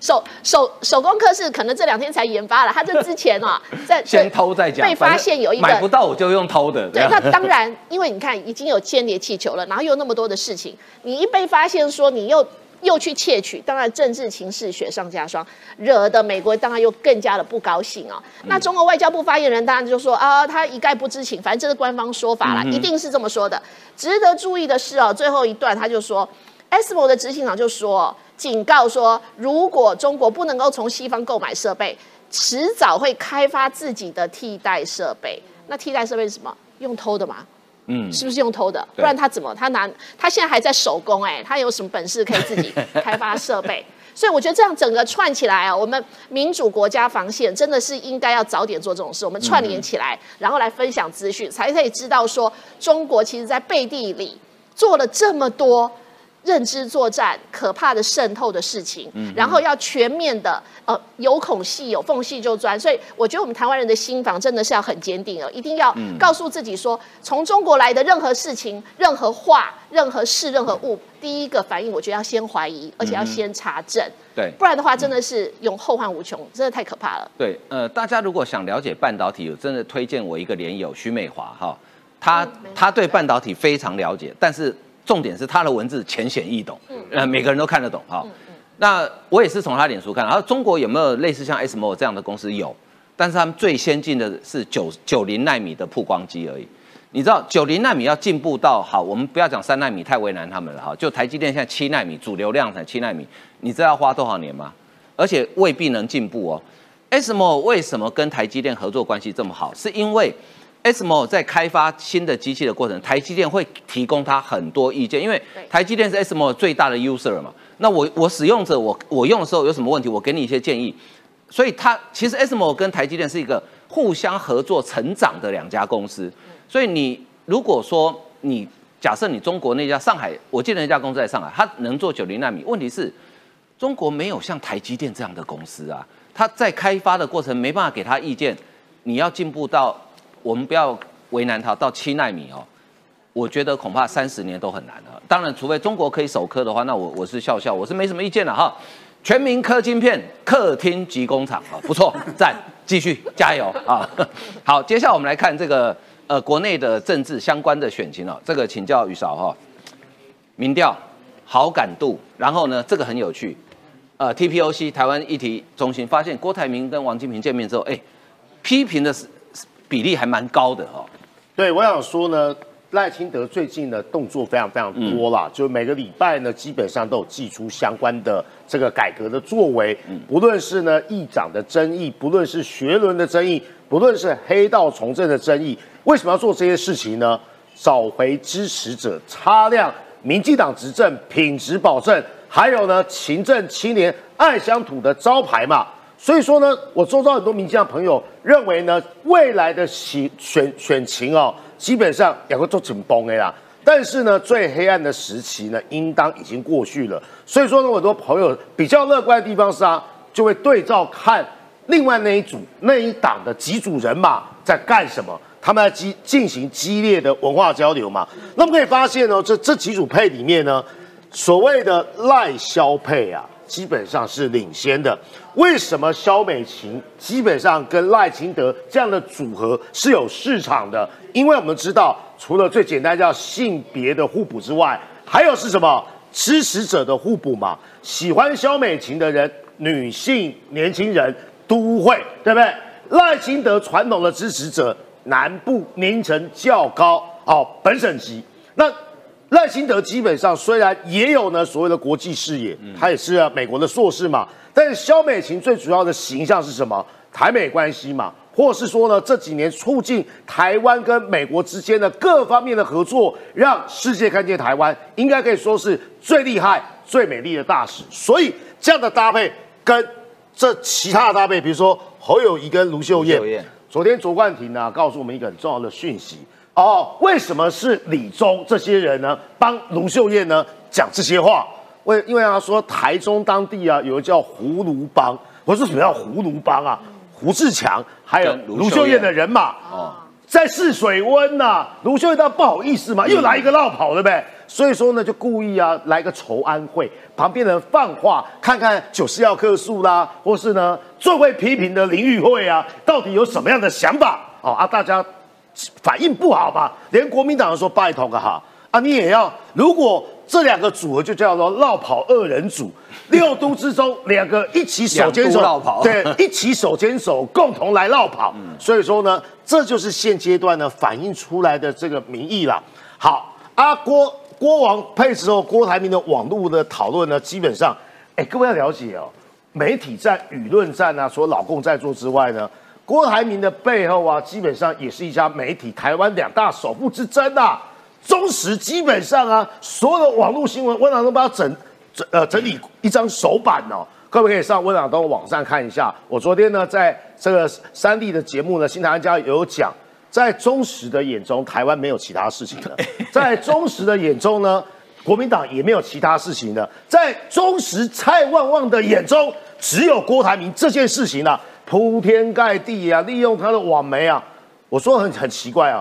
手手手工科是可能这两天才研发了，他这之前啊，<laughs> 在先偷再讲，被发现有一个买不到我就用偷的，对，那当然，因为你看已经有间谍气球了，然后又那么多的事情，你一被发现说你又又去窃取，当然政治情势雪上加霜，惹得美国当然又更加的不高兴啊、那中国外交部发言人当然就说啊，他一概不知情，反正这是官方说法啦，一定是这么说的。值得注意的是哦，最后一段他就说，ESMO 的执行长就说，警告说，如果中国不能够从西方购买设备，迟早会开发自己的替代设备。那替代设备是什么？用偷的嘛？嗯，是不是用偷的？不然他怎么他拿他现在还在手工哎、他有什么本事可以自己开发设备？<laughs> 所以我觉得这样整个串起来啊，我们民主国家防线真的是应该要早点做这种事，我们串联起来，然后来分享资讯，才可以知道说中国其实在背地里做了这么多。认知作战可怕的渗透的事情，然后要全面的呃有孔隙有缝隙就钻，所以我觉得我们台湾人的心房真的是要很坚定哦，一定要告诉自己说，从中国来的任何事情、任何话、任何事、任何物，第一个反应我觉得要先怀疑，而且要先查证，对。不然的话真的是永后患无穷，真的太可怕了。对，呃，大家如果想了解半导体，我真的推荐我一个连友徐美华哈，他嗯他对半导体非常了解，但是重点是他的文字浅显易懂，呃，每个人都看得懂哈。那我也是从他脸书看，然后中国有没有类似像 SMO 这样的公司有，但是他们最先进的是九九零纳米的曝光机而已。你知道九零纳米要进步到好，我们不要讲三纳米太为难他们了哈，就台积电现在七纳米主流量产七纳米，你知道要花多少年吗？而且未必能进步哦。SMO 为什么跟台积电合作关系这么好？是因为 SMO 在开发新的机器的过程，台积电会提供它很多意见，因为台积电是 SMO 最大的 user 嘛。那我我使用者我我用的时候有什么问题，我给你一些建议。所以它其实 SMO 跟台积电是一个互相合作成长的两家公司。所以你如果说你假设你中国那家上海，我记得那家公司在上海，它能做九零纳米，问题是中国没有像台积电这样的公司啊，它在开发的过程没办法给他意见。你要进步到，我们不要为难它，到七纳米哦，我觉得恐怕三十年都很难了。当然，除非中国可以首科的话，那我我是笑笑，我是没什么意见了哈。全民科晶片，客厅及工厂啊，不错，<laughs> 赞，继续加油啊！<laughs> 好，接下来我们来看这个呃国内的政治相关的选情哦，这个请教宇韶哈，民调好感度，然后呢，这个很有趣，呃，TPOC 台湾议题中心发现郭台铭跟王金平见面之后，哎，批评的是比例还蛮高的哦。对，我想说呢，赖清德最近的动作非常非常多啦，就每个礼拜呢，基本上都有寄出相关的这个改革的作为，不论是呢议长的争议，不论是学伦的争议，不论是黑道从政的争议，为什么要做这些事情呢？找回支持者，擦亮民进党执政品质保证，还有呢勤政青年爱乡土的招牌嘛。所以说呢，我周遭很多民进党朋友认为呢，未来的选选选情哦，基本上两个都紧绷的啦。但是呢，最黑暗的时期呢，应当已经过去了。所以说呢，我很多朋友比较乐观的地方是啊，就会对照看另外那一组那一党的几组人马在干什么，他们在激进行激烈的文化交流嘛。那么可以发现呢，这这几组配里面呢，所谓的赖萧配啊，基本上是领先的。为什么萧美琴基本上跟赖清德这样的组合是有市场的？因为我们知道，除了最简单叫性别的互补之外，还有是什么支持者的互补嘛？喜欢萧美琴的人，女性年轻人都会，对不对？赖清德传统的支持者，南部年层较高哦，本省级。那赖清德基本上虽然也有呢所谓的国际视野，他也是啊美国的硕士嘛，但是萧美琴最主要的形象是什么？台美关系嘛，或是说呢这几年促进台湾跟美国之间的各方面的合作，让世界看见台湾，应该可以说是最厉害、最美丽的大使。所以这样的搭配跟这其他的搭配，比如说侯友谊跟卢秀燕卢秀燕，昨天卓冠廷呢告诉我们一个很重要的讯息。哦，为什么是李宗这些人呢？帮卢秀燕呢讲这些话？为因为他说台中当地啊有个叫葫芦帮，我说什么叫葫芦帮啊？胡志强还有跟卢秀燕的人马哦，在试水温呐、卢秀燕倒不好意思嘛，又来一个绕跑，对不对？所以说呢，就故意啊来个筹安会，旁边人放话，看看九四要客诉啦，或是呢最会批评的林玉慧啊，到底有什么样的想法？哦啊，大家反应不好嘛？连国民党都说拜托个哈啊，你也要。如果这两个组合就叫做绕跑二人组，六都之中 <laughs> 两个一起手牵手对，一起手牵手 <laughs> 共同来绕跑。所以说呢，这就是现阶段呢反映出来的这个民意啦。好，啊郭郭王配之后，郭台铭的网络的讨论呢，基本上，哎，各位要了解哦，媒体战、舆论战啊，除了老共在做之外呢，郭台铭的背后啊，基本上也是一家媒体台湾两大首富之争啊。中时基本上啊，所有的网络新闻，温朗东把它整整呃整理一张手板哦，各位可以上温朗东网站看一下。我昨天呢，在这个三立的节目呢，新台湾家有讲，在中时的眼中，台湾没有其他事情了；<laughs> 在中时的眼中呢，国民党也没有其他事情了；在中时蔡旺旺的眼中，只有郭台铭这件事情啊，铺天盖地啊，利用他的网媒啊，我说很很奇怪啊。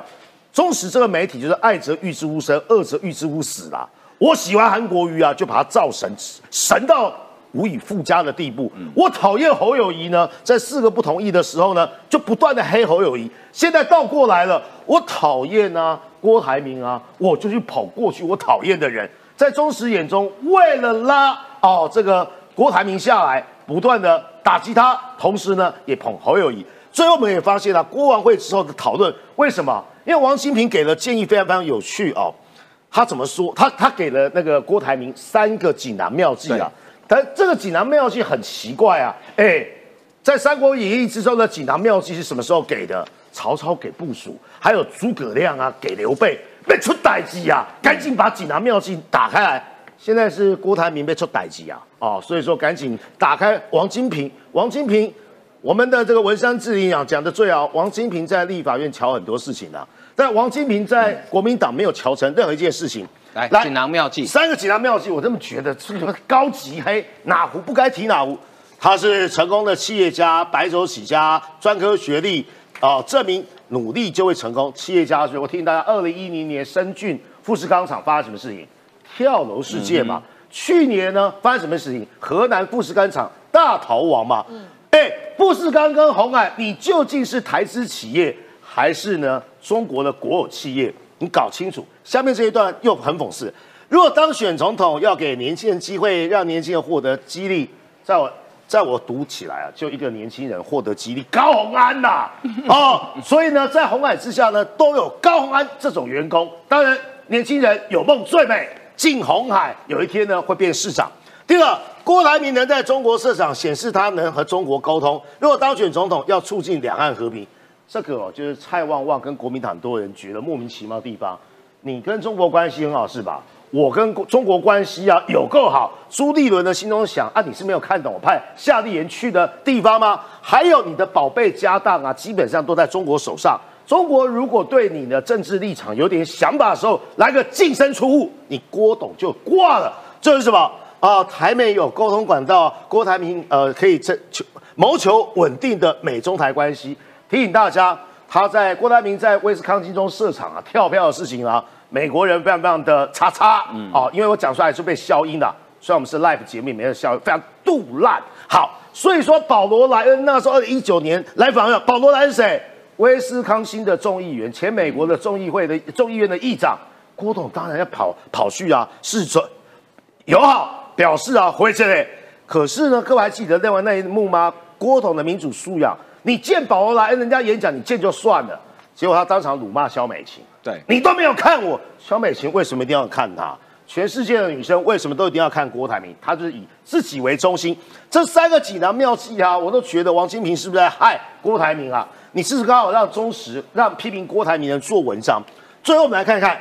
中时这个媒体就是爱则欲之乎生，恶则欲之乎死啦。我喜欢韩国瑜啊，就把他造神，神到无以复加的地步。我讨厌侯友谊呢，在四个不同意的时候呢，就不断的黑侯友谊。现在倒过来了，我讨厌啊郭台铭啊，我就去跑过去我讨厌的人。在中时眼中，为了拉哦这个郭台铭下来，不断的打击他，同时呢也捧侯友谊。最后我们也发现了国王会之后的讨论，为什么？因为王金平给了建议非常非常有趣哦。他怎么说？他他给了那个郭台铭三个锦囊妙计啊。但这个锦囊妙计很奇怪啊，哎，在《三国演义》之中的锦囊妙计是什么时候给的？曹操给部署，还有诸葛亮啊给刘备，被出歹计啊，赶紧把锦囊妙计打开来。现在是郭台铭被出歹计啊，哦，所以说赶紧打开王金平，王金平。我们的这个文山志林啊讲的最好，王金平在立法院瞧很多事情啊，但王金平在国民党没有瞧成任何一件事情。来锦囊妙计，三个锦囊妙计，我这么觉得是什么高级黑哪壶不该提哪壶。他是成功的企业家，白手起家，专科学历啊、证明努力就会成功。企业家，所以我提醒大家，二零一零年深圳富士康厂发生什么事情？跳楼事件嘛。去年呢发生什么事情？河南富士钢厂大逃亡嘛。嗯哎，富士康跟红海，你究竟是台资企业还是呢中国的国有企业？你搞清楚。下面这一段又很讽刺：如果当选总统要给年轻人机会，让年轻人获得激励，在我在我读起来啊，就一个年轻人获得激励，高鸿安呐、<laughs> 哦，所以呢，在红海之下呢，都有高鸿安这种员工。当然，年轻人有梦最美，进红海，有一天呢会变市长。第二，郭台铭能在中国设厂，显示他能和中国沟通。如果当选总统，要促进两岸和平，这个哦，就是蔡旺旺跟国民党多人觉得莫名其妙的地方。你跟中国关系很好是吧？我跟中国关系啊有够好。朱立伦的心中想啊，你是没有看懂我派夏立言去的地方吗？还有你的宝贝家当啊，基本上都在中国手上。中国如果对你的政治立场有点想法的时候，来个净身出户，你郭董就挂了。这是什么？啊，台美有沟通管道，郭台铭呃可以这求谋求稳定的美中台关系。提醒大家，他在郭台铭在威斯康星州设厂啊跳票的事情啊，美国人非常非常的叉叉，嗯，哦，因为我讲出来是被消音的，虽然我们是 live 节目，没有消音，非常杜烂。好，所以说保罗莱恩那时候二零一九年来访保罗莱恩谁？威斯康星的众议员，前美国的众议会的众议院的议长郭董，当然要跑跑去啊，是准友好表示啊，回这里。可是呢，各位还记得另外那一幕吗？郭董的民主素养，你见保罗莱恩人家演讲，你见就算了，结果他当场辱骂肖美琴。对你都没有看我，肖美琴为什么一定要看他？全世界的女生为什么都一定要看郭台铭？他就是以自己为中心。这三个锦囊妙计啊，我都觉得王金平是不是在害郭台铭啊？你是不是刚好让中时让批评郭台铭人做文章？最后我们来看看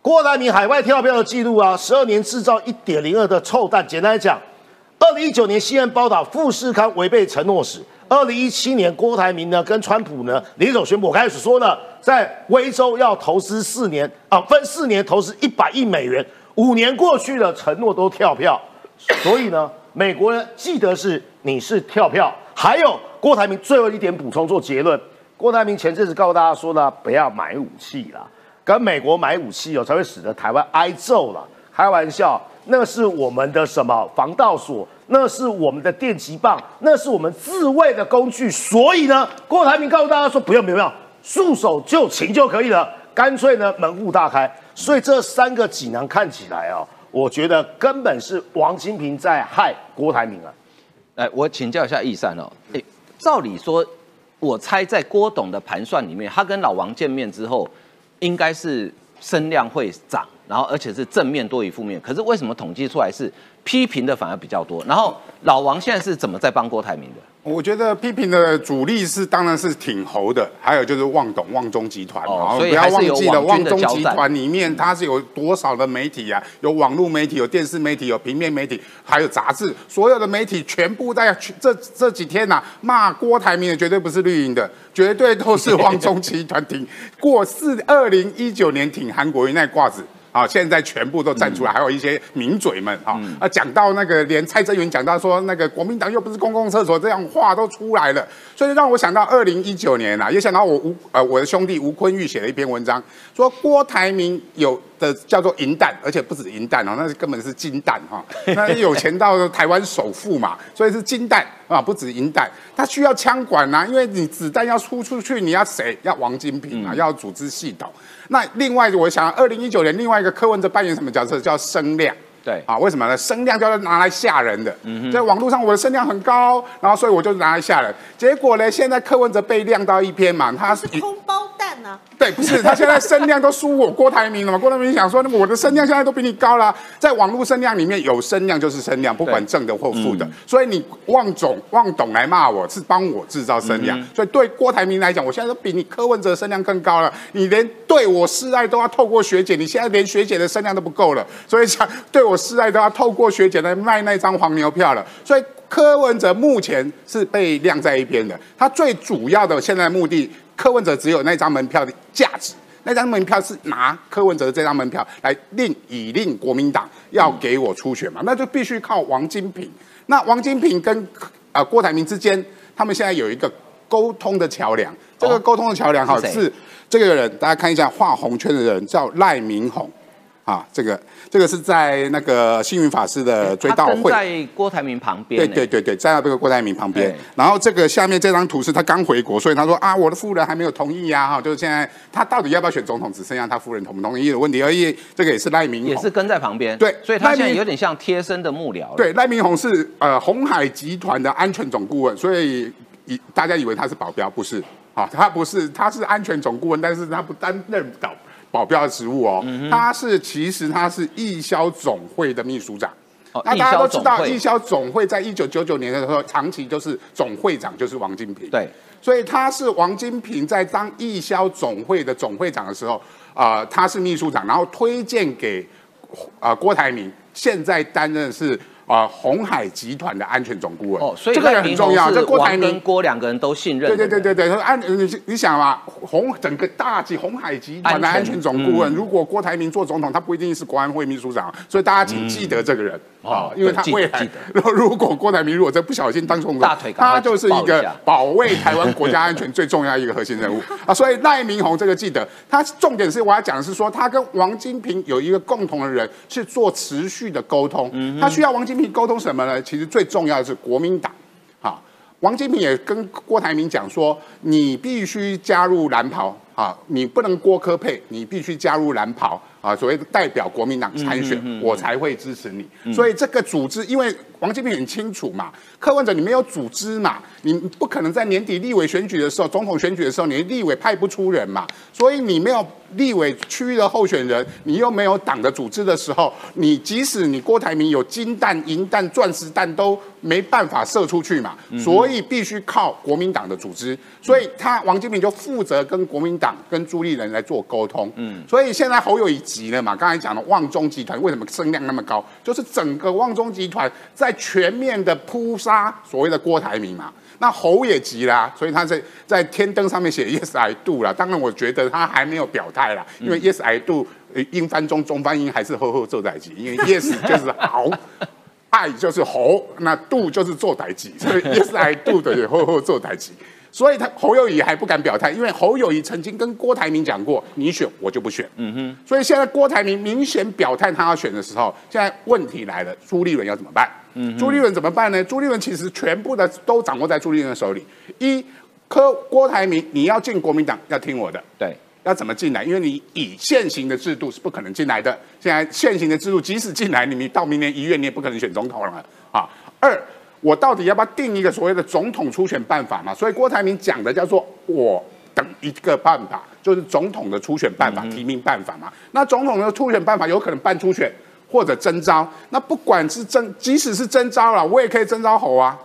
郭台铭海外跳票的记录啊，十二年制造一点零二的臭蛋。简单来讲，二零一九年西安报道富士康违背承诺时，二零一七年郭台铭呢跟川普呢联手宣布，我开始说呢，在威州要投资四年啊，分四年投资一百亿美元，五年过去了，承诺都跳票，所以呢，美国人记得是你是跳票，还有。郭台铭最后一点补充做结论，郭台铭前阵子告诉大家说呢，不要买武器啦，跟美国买武器哦，才会使得台湾挨揍了。开玩笑，那是我们的什么防盗锁，那是我们的电击棒，那是我们自卫的工具。所以呢，郭台铭告诉大家说，不用不用，束手就擒就可以了，干脆呢门户大开。所以这三个锦囊看起来哦，我觉得根本是王金平在害郭台铭啊。来，我请教一下易善哦，照理说，我猜在郭董的盘算里面，他跟老王见面之后，应该是声量会涨，然后而且是正面多于负面。可是为什么统计出来是批评的反而比较多？然后老王现在是怎么在帮郭台铭的？我觉得批评的主力是当然是挺侯的，还有就是旺董旺中集团，所以不要忘记了旺中集团里面它是有多少的媒体啊？有网络媒体，有电视媒体，有平面媒体，还有杂志，所有的媒体全部在 <laughs> 这这几天呐骂郭台铭的绝对不是绿营的，绝对都是 <laughs> 旺中集团挺过四二零一九年挺韩国瑜那褂子。啊，现在全部都站出来，还有一些名嘴们啊啊，讲到那个连蔡正元讲到说那个国民党又不是公共厕所，这样话都出来了，所以让我想到二零一九年啊，也想到我吴呃我的兄弟吴坤玉写了一篇文章，说郭台铭有的叫做银弹，而且不止银弹哦，那是根本是金弹哈，那有钱到台湾首富嘛，所以是金弹啊，不止银弹，他需要枪管呐，因为你子弹要出出去，你要谁？要王金平啊，要组织系统。那另外，我想二零一九年另外一个柯文哲扮演什么角色？叫声量。对啊，为什么呢？声量就是拿来吓人的。嗯在网络上，我的声量很高，然后所以我就拿来吓人。结果呢，现在柯文哲被晾到一篇嘛，他是空包弹呢。对，不是他现在声量都输我郭台铭了嘛？<laughs> 郭台铭想说，那我的声量现在都比你高了。在网络声量里面有声量就是声量，不管正的或负的。所以你望总望董来骂我是帮我制造声量。所以对郭台铭来讲，我现在都比你柯文哲声量更高了。你连对我示爱都要透过学姐，你现在连学姐的声量都不够了。所以想对我。示爱都要透过学姐来卖那张黄牛票了，所以柯文哲目前是被晾在一边的。他最主要的现在目的，柯文哲只有那张门票的价值，那张门票是拿柯文哲的这张门票来令以令国民党要给我出选嘛，那就必须靠王金平。那王金平跟呃郭台铭之间，他们现在有一个沟通的桥梁。这个沟通的桥梁哈是这个人，大家看一下画红圈的人叫赖明宏。啊，这个这个是在那个幸运法师的追悼会，在郭台铭旁边。对对对对，在那个郭台铭旁边。然后这个下面这张图是他刚回国，所以他说啊，我的夫人还没有同意呀，哈，就是现在他到底要不要选总统，只剩下他夫人同不同意的问题而已。这个也是赖明也是跟在旁边。对，所以他现在有点像贴身的幕僚。对，赖明宏是呃红海集团的安全总顾问，所以以大家以为他是保镖，不是啊，他不是，他是安全总顾问，但是他不担任保。保镖的职务哦，他是其实他是义消总会的秘书长。那大家都知道，义消总会在一九九九年的时候，长期就是总会长就是王金平。对，所以他是王金平在当义消总会的总会长的时候，啊，他是秘书长，然后推荐给啊郭台铭，现在担任是啊、红海集团的安全总顾问。哦，所以这个人赖明宏很重要。这郭台铭郭两个人都信任的对人。对对对对，安你你想嘛，红整个大集红海集团的安全总顾问，嗯如果郭台铭做总统，他不一定是国安会秘书长，所以大家请记得这个人哦啊，因为他对记得未来如果如果郭台铭如果真不小心当总统大腿，他就是一个 <laughs> 保卫台湾国家安全最重要一个核心人物啊。所以赖明宏这个记得，他重点是我要讲的是说，他跟王金平有一个共同的人是做持续的沟通，他需要王金平沟通什么呢？其实最重要的是国民党。好，王金平也跟郭台铭讲说，你必须加入蓝袍啊，你不能郭科配，你必须加入蓝袍啊，所谓的代表国民党参选，我才会支持你。所以这个组织，因为王金平很清楚嘛，柯文哲你没有组织嘛，你不可能在年底立委选举的时候、总统选举的时候，你立委派不出人嘛，所以你没有立委区域的候选人，你又没有党的组织的时候，你即使你郭台铭有金弹、银弹、钻石弹都没办法射出去嘛，所以必须靠国民党的组织，所以他王金平就负责跟国民党、跟朱立伦来做沟通。嗯，所以现在侯友谊急了嘛，刚才讲的旺中集团为什么声量那么高，就是整个旺中集团在全面的扑杀所谓的郭台铭嘛。那侯也急啦、所以他在在天灯上面写 Yes I do 啦。当然，我觉得他还没有表态啦，因为 Yes I do 呃英翻中，中翻英还是呵呵做代级，因为 Yes 就是好，<laughs> 爱就是猴，那 do 就是做代级，所以 Yes I do 的也呵呵做代级。所以他侯友谊还不敢表态，因为侯友谊曾经跟郭台铭讲过，你选我就不选。嗯哼。所以现在郭台铭明显表态他要选的时候，现在问题来了，朱立伦要怎么办？嗯，朱立伦怎么办呢？朱立伦其实全部的都掌握在朱立伦的手里。一，柯郭台铭你要进国民党要听我的，对，要怎么进来？因为你以现行的制度是不可能进来的。现在现行的制度，即使进来，你们到明年一月你也不可能选总统了啊。二，我到底要不要定一个所谓的总统初选办法嘛？所以郭台铭讲的叫做我等一个办法，就是总统的初选办法、提名办法嘛。那总统的初选办法有可能办初选或者征召。那不管是征，即使是征召了，我也可以征召侯啊。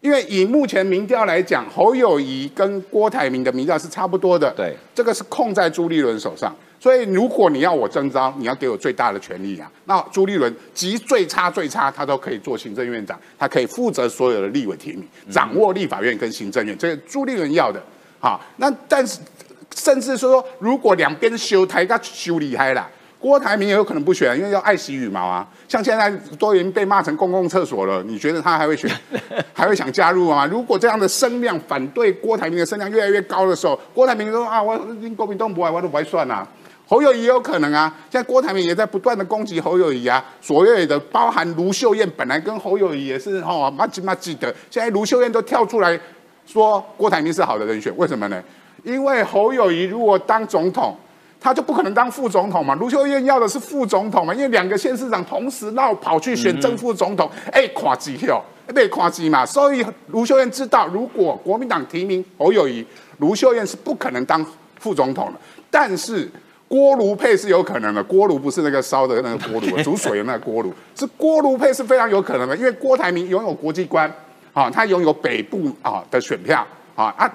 因为以目前民调来讲，侯友谊跟郭台铭的民调是差不多的。对，这个是控在朱立伦手上。所以如果你要我征召，你要给我最大的权利啊。那朱立伦极最差最差，他都可以做行政院长，他可以负责所有的立委提名，掌握立法院跟行政院，这是朱立伦要的。好，那但是甚至说，如果两边修台他修厉害啦。郭台铭也有可能不选，因为要爱惜羽毛啊。像现在都已经被骂成公共厕所了，你觉得他还会选，<laughs> 还会想加入吗？如果这样的声量反对郭台铭的声量越来越高的时候，郭台铭说啊，我国民党不爱，我都不爱算啊。侯友谊有可能啊，现在郭台铭也在不断的攻击侯友谊啊，所谓的包含卢秀燕本来跟侯友谊也是哦，妈记妈记得，现在卢秀燕都跳出来说郭台铭是好的人选，为什么呢？因为侯友谊如果当总统。他就不可能当副总统嘛？卢秀燕要的是副总统嘛？因为两个县市长同时闹跑去选正副总统，哎、跨机票，被跨机嘛。所以卢秀燕知道，如果国民党提名侯友谊，卢秀燕是不可能当副总统的。但是锅炉配是有可能的，锅炉不是那个烧的那个锅炉，<laughs> 煮水的那个锅炉，是锅炉配是非常有可能的，因为郭台铭拥有国际观，啊，他拥有北部啊的选票，啊啊，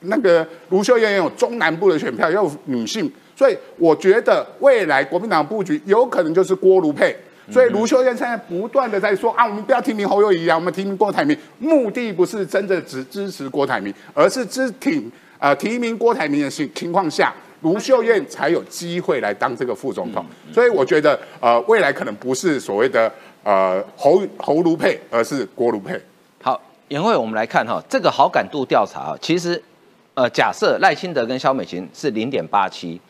那个卢秀燕也有中南部的选票，也有女性。所以我觉得未来国民党布局有可能就是锅炉配，所以卢秀燕现在不断的在说啊，我们不要提名侯友谊啊，我们提名郭台铭，目的不是真的只支持郭台铭，而是支挺呃提名郭台铭的情情况下，卢秀燕才有机会来当这个副总统。所以我觉得呃未来可能不是所谓的呃侯侯卢配，而是郭卢佩。好，颜慧，我们来看哈，这个好感度调查啊，其实呃，假设赖清德跟萧美琴是零点八七。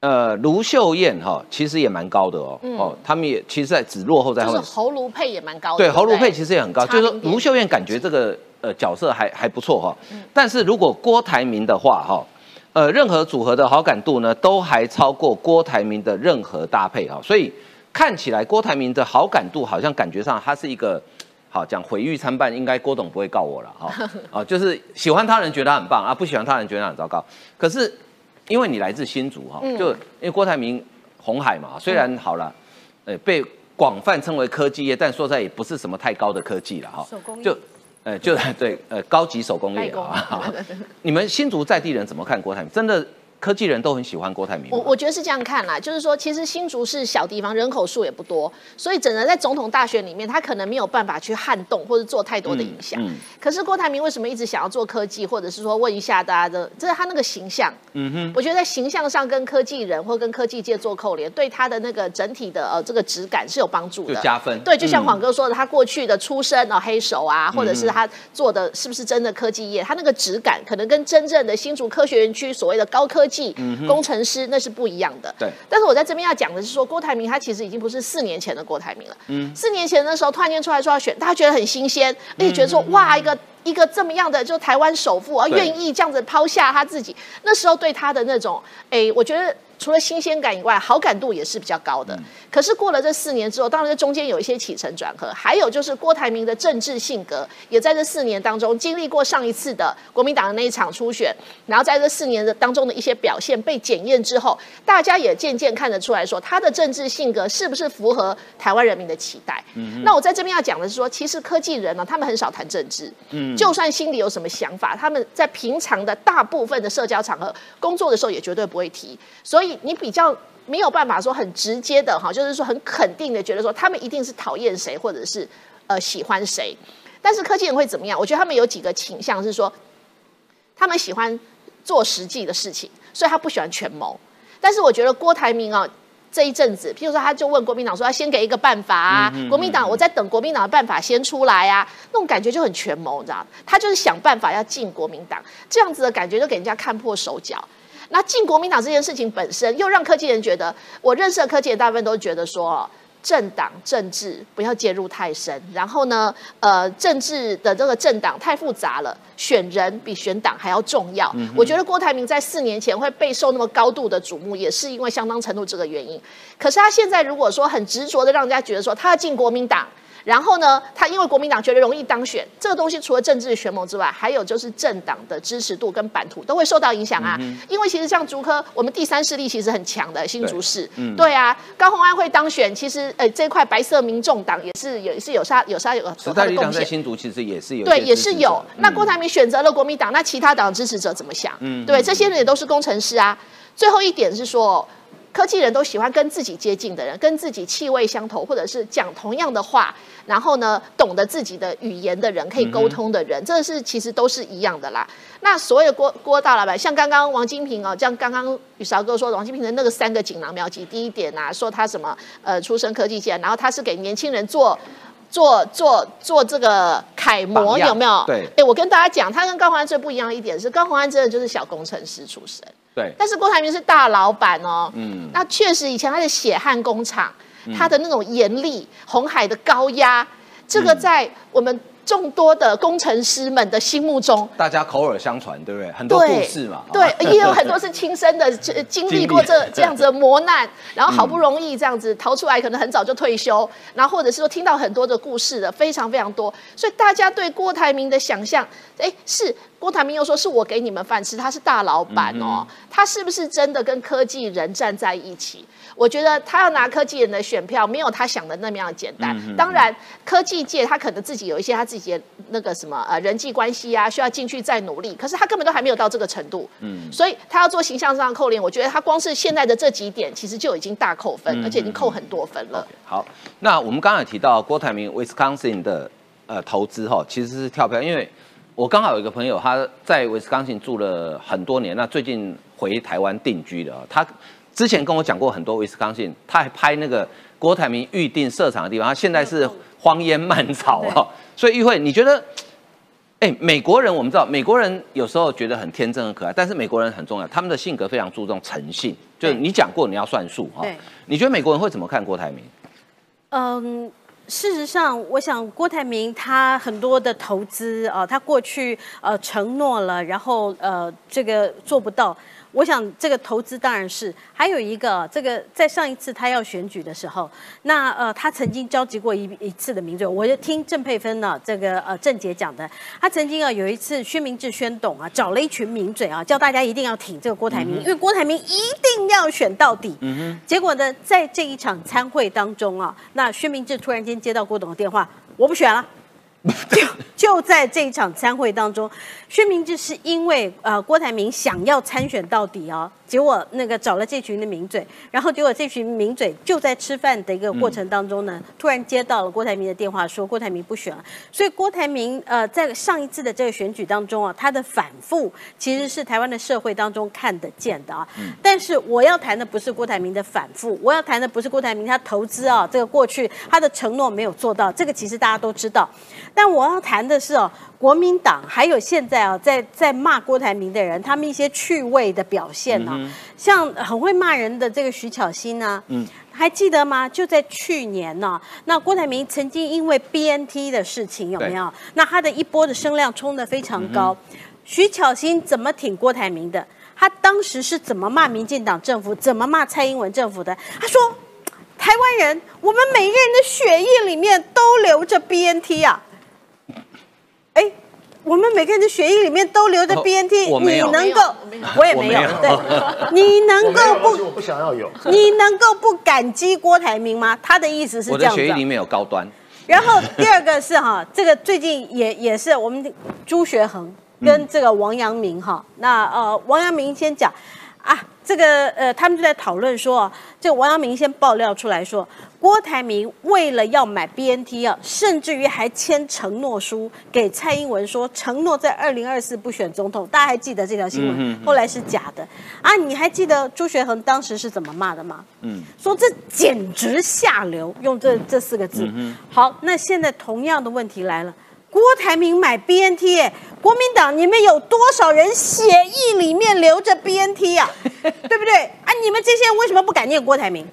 呃，卢秀燕哈，其实也蛮高的哦。哦，他们也其实在只落后在后面。就是侯卢配也蛮高的。对，不侯卢配其实也很高，就是说卢秀燕感觉这个呃角色还还不错哈。但是如果郭台铭的话哈，呃，任何组合的好感度呢，都还超过郭台铭的任何搭配哈。所以看起来郭台铭的好感度好像感觉上他是一个。好讲毁誉参半，应该郭董不会告我了哈。啊，就是喜欢他人觉得他很棒啊，不喜欢他人觉得他很糟糕。可是因为你来自新竹哈，就因为郭台铭红海嘛，虽然好了，呃，被广泛称为科技业，但说实在也不是什么太高的科技了哈。就 <laughs> 呃就对呃高级手工业啊。<laughs> 你们新竹在地人怎么看郭台铭？真的科技人都很喜欢郭台铭。我我觉得是这样看啦，就是说，其实新竹是小地方，人口数也不多，所以整个在总统大选里面，他可能没有办法去撼动或者做太多的影响。嗯嗯可是郭台铭为什么一直想要做科技，或者是说问一下大家的，这是他那个形象。嗯哼，我觉得在形象上跟科技人或跟科技界做扣连，对他的那个整体的呃这个质感是有帮助的，就加分对，就像嗯黄哥说的，他过去的出身哦黑手啊，或者是他做的是不是真的科技业，他那个质感可能跟真正的新竹科学园区所谓的高科技工程师那是不一样的。对但是我在这边要讲的是说，郭台铭他其实已经不是四年前的郭台铭了。嗯，四年前的时候突然间出来说要选，大家觉得很新鲜，而且觉得说哇一个。一个这么样的，就台湾首富啊，愿意这样子抛下他自己，那时候对他的那种，哎，我觉得除了新鲜感以外，好感度也是比较高的。可是过了这四年之后，当然这中间有一些起承转合，还有就是郭台铭的政治性格，也在这四年当中经历过上一次的国民党的那一场初选，然后在这四年的当中的一些表现被检验之后，大家也渐渐看得出来说，他的政治性格是不是符合台湾人民的期待。嗯那我在这边要讲的是说，其实科技人呢，他们很少谈政治，嗯就算心里有什么想法，他们在平常的大部分的社交场合、工作的时候也绝对不会提。所以你比较没有办法说很直接的哈，就是说很肯定的觉得说他们一定是讨厌谁，或者是呃喜欢谁。但是科技人会怎么样？我觉得他们有几个倾向是说，他们喜欢做实际的事情，所以他不喜欢权谋。但是我觉得郭台铭啊。这一阵子，譬如说，他就问国民党说要先给一个办法啊，国民党我在等国民党的办法先出来啊，那种感觉就很权谋，你知道？他就是想办法要进国民党，这样子的感觉就给人家看破手脚。那进国民党这件事情本身，又让科技人觉得，我认识的科技人大部分都觉得说，政党政治不要介入太深，然后呢，呃，政治的这个政党太复杂了，选人比选党还要重要。我觉得郭台铭在四年前会备受那么高度的瞩目，也是因为相当程度这个原因。可是他现在如果说很执着的让人家觉得说他要进国民党。然后呢，他因为国民党觉得容易当选，这个东西除了政治权谋之外，还有就是政党的支持度跟版图都会受到影响啊。因为其实像竹科，我们第三势力其实很强的新竹市，对啊，高虹安会当选，其实呃这块白色民众党也是有是有杀有杀有有时他的贡代力量在献。新竹其实也是有对，也是有。那嗯郭台铭选择了国民党，那其他党支持者怎么想？嗯，对，这些人也都是工程师啊。最后一点是说，科技人都喜欢跟自己接近的人，跟自己气味相投，或者是讲同样的话，然后呢，懂得自己的语言的人，可以沟通的人，这是其实都是一样的啦。那所有郭郭大老板，像刚刚王金平哦，像刚刚宇韶哥说，王金平的那个三个锦囊妙计，第一点啊，说他什么呃出身科技界，然后他是给年轻人做。做做做这个楷模有没有？对哎，我跟大家讲，他跟高虹安最不一样的一点是，高虹安真的就是小工程师出身，对，但是郭台铭是大老板哦。嗯，那确实以前他的血汗工厂，他的那种严厉，红海的高压，这个在我们众多的工程师们的心目中。大家口耳相传，对不对？很多故事嘛，对啊，也有很多是亲身的呃经历过这 <laughs> 这样子的磨难，然后好不容易这样子逃出来，可能很早就退休，然后或者是说听到很多的故事的，非常非常多，所以大家对郭台铭的想象，哎，是郭台铭又说是我给你们饭吃，他是大老板哦，他是不是真的跟科技人站在一起？我觉得他要拿科技人的选票，没有他想的那么样简单。当然，科技界他可能自己有一些他自己的那个什么呃人际关系啊，需要进去再努力。可是他根本都还没有到这个程度，嗯，所以他要做形象上的扣连，我觉得他光是现在的这几点，其实就已经大扣分，而且已经扣很多分了。好，那我们刚才提到郭台铭 Wisconsin 的呃投资哈，其实是跳票，因为我刚好有一个朋友他在 Wisconsin 住了很多年，那最近回台湾定居了，他之前跟我讲过很多 Wisconsin，他还拍那个郭台铭预定设厂的地方，他现在是荒烟蔓草哦，所以议会你觉得？哎，美国人我们知道，美国人有时候觉得很天真很可爱，但是美国人很重要，他们的性格非常注重诚信，就是你讲过你要算数哈对。你觉得美国人会怎么看郭台铭？嗯，事实上，我想郭台铭他很多的投资啊、他过去呃承诺了，然后呃这个做不到。我想这个投资当然是，还有一个这个在上一次他要选举的时候，那呃他曾经召集过一一次的民嘴，我就听郑佩芬呢、这个呃郑杰讲的，他曾经啊有一次薛明志宣董啊找了一群名嘴啊，叫大家一定要挺这个郭台铭，因为郭台铭一定要选到底。结果呢，在这一场参会当中啊，那薛明志突然间接到郭董的电话，我不选了。<laughs> 就就在这一场参会当中，薛明志是因为呃郭台铭想要参选到底哦，结果那个找了这群的名嘴，然后结果这群名嘴就在吃饭的一个过程当中呢，突然接到了郭台铭的电话，说郭台铭不选了。所以郭台铭呃，在上一次的这个选举当中啊，他的反复其实是台湾的社会当中看得见的啊。但是我要谈的不是郭台铭的反复，我要谈的不是郭台铭他投资啊，这个过去他的承诺没有做到，这个其实大家都知道。但我要谈的是哦，国民党还有现在啊，在在骂郭台铭的人，他们一些趣味的表现呢、像很会骂人的这个徐巧芯呢、嗯。还记得吗？就在去年呢、那郭台铭曾经因为 BNT 的事情有没有？那他的一波的声量冲得非常高。徐巧芯怎么挺郭台铭的？他当时是怎么骂民进党政府，怎么骂蔡英文政府的？他说：“台湾人，我们每个人的血液里面都流着 BNT 啊！”哎，我们每个人的血液里面都流着哦 BNT，、你能够我也没有，我没有对，<laughs> 你能够不我不想要有。你能够不感激郭台铭吗？他的意思是我这样子啊。的血液里面有高端，然后第二个是哈，<laughs> 这个最近也也是我们朱学恒跟这个王阳明哈，那呃王阳明先讲啊，这个呃他们就在讨论说，这个王阳明先爆料出来说，郭台铭为了要买 BNT 啊，甚至于还签承诺书给蔡英文说，承诺在二零二四不选总统，大家还记得这条新闻？后来是假的啊，你还记得朱学恒当时是怎么骂的吗？嗯，说这简直下流，用这这四个字。好，那现在同样的问题来了，郭台铭买 BNT，哎，国民党你们有多少人血液里面留着 BNT 呀、<laughs> 对不对？啊，你们这些人为什么不敢念郭台铭？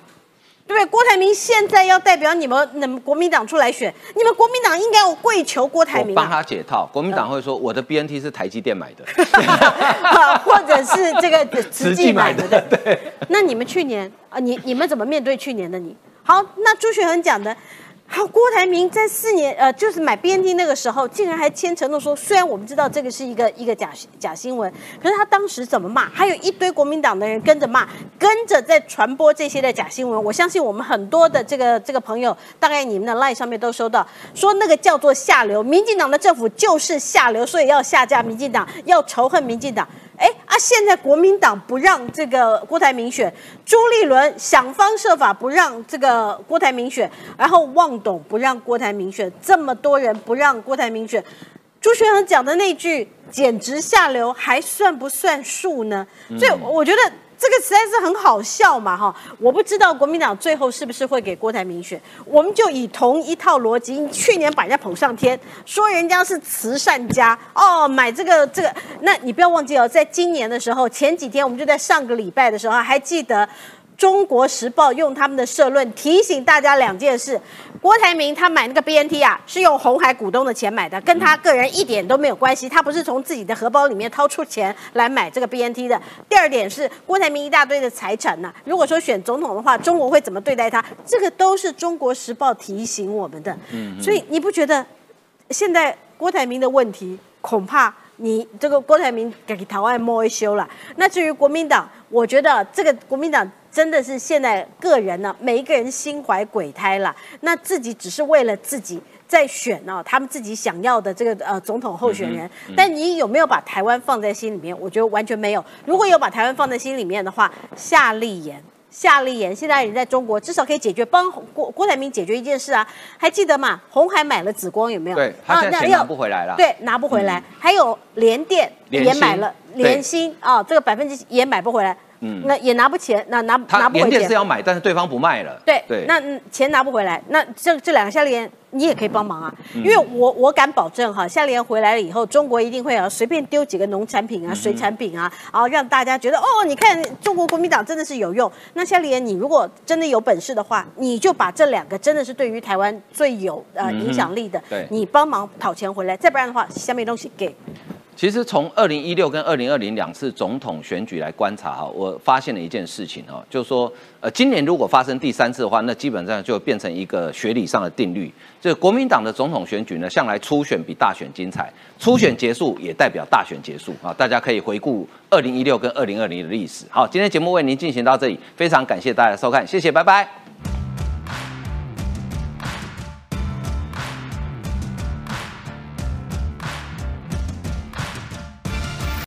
对不对？郭台铭现在要代表你们你们国民党出来选，你们国民党应该要跪求郭台铭帮他解套。国民党会说 <laughs> 我的 BNT 是台积电买的，<laughs> 啊或者是这个慈慈济买的。对。那你们去年啊，你你们怎么面对去年的你？好，那朱学恒讲的。好，郭台铭在四年，呃，就是买 BNT 那个时候，竟然还签承诺说，虽然我们知道这个是一个一个假假新闻，可是他当时怎么骂？还有一堆国民党的人跟着骂，跟着在传播这些的假新闻。我相信我们很多的这个这个朋友，大概你们的 line 上面都收到，说那个叫做下流，民进党的政府就是下流，所以要下架民进党，要仇恨民进党。哎啊！现在国民党不让这个郭台铭选，朱立伦想方设法不让这个郭台铭选，然后旺董不让郭台铭选，这么多人不让郭台铭选，朱学恒讲的那句简直下流，还算不算数呢？所以我觉得这个实在是很好笑嘛，哈！我不知道国民党最后是不是会给郭台铭选，我们就以同一套逻辑，去年把人家捧上天，说人家是慈善家哦，买这个这个，那你不要忘记哦，在今年的时候，前几天我们就在上个礼拜的时候还记得。中国时报用他们的社论提醒大家两件事：郭台铭他买那个 BNT 啊，是用红海股东的钱买的，跟他个人一点都没有关系，他不是从自己的荷包里面掏出钱来买这个 BNT 的。第二点是郭台铭一大堆的财产呢、如果说选总统的话，中国会怎么对待他？这个都是中国时报提醒我们的。所以你不觉得现在郭台铭的问题恐怕？你这个郭台铭给台湾摸一修了。那至于国民党，我觉得这个国民党真的是现在个人呢，每一个人心怀鬼胎了。那自己只是为了自己在选哦，他们自己想要的这个呃总统候选人。但你有没有把台湾放在心里面？我觉得完全没有。如果有把台湾放在心里面的话，夏立言。夏立言现在人在中国，至少可以解决帮郭郭台铭解决一件事啊，还记得吗？红海买了紫光有没有？对他现在钱要拿不回来了。对，拿不回来。还有联电也买了，对联芯啊，这个百分之也买不回来，嗯那也拿不钱，那拿他拿不回钱。是要买，但是对方不卖了。对对，那嗯钱拿不回来，那这这两个夏立言你也可以帮忙啊，嗯因为我我敢保证哈，夏立言回来了以后，中国一定会啊随便丢几个农产品啊、嗯水产品啊，然后让大家觉得哦，你看中国国民党真的是有用。那夏立言，你如果真的有本事的话，你就把这两个真的是对于台湾最有呃影响力的，你帮忙讨钱回来，再不然的话，下面东西给。其实从二零一六跟二零二零两次总统选举来观察哈，我发现了一件事情哈，就是说，呃，今年如果发生第三次的话，那基本上就变成一个学理上的定律，就是国民党的总统选举呢，向来初选比大选精彩，初选结束也代表大选结束啊，大家可以回顾二零一六跟二零二零的历史。好，今天节目为您进行到这里，非常感谢大家的收看，谢谢，拜拜。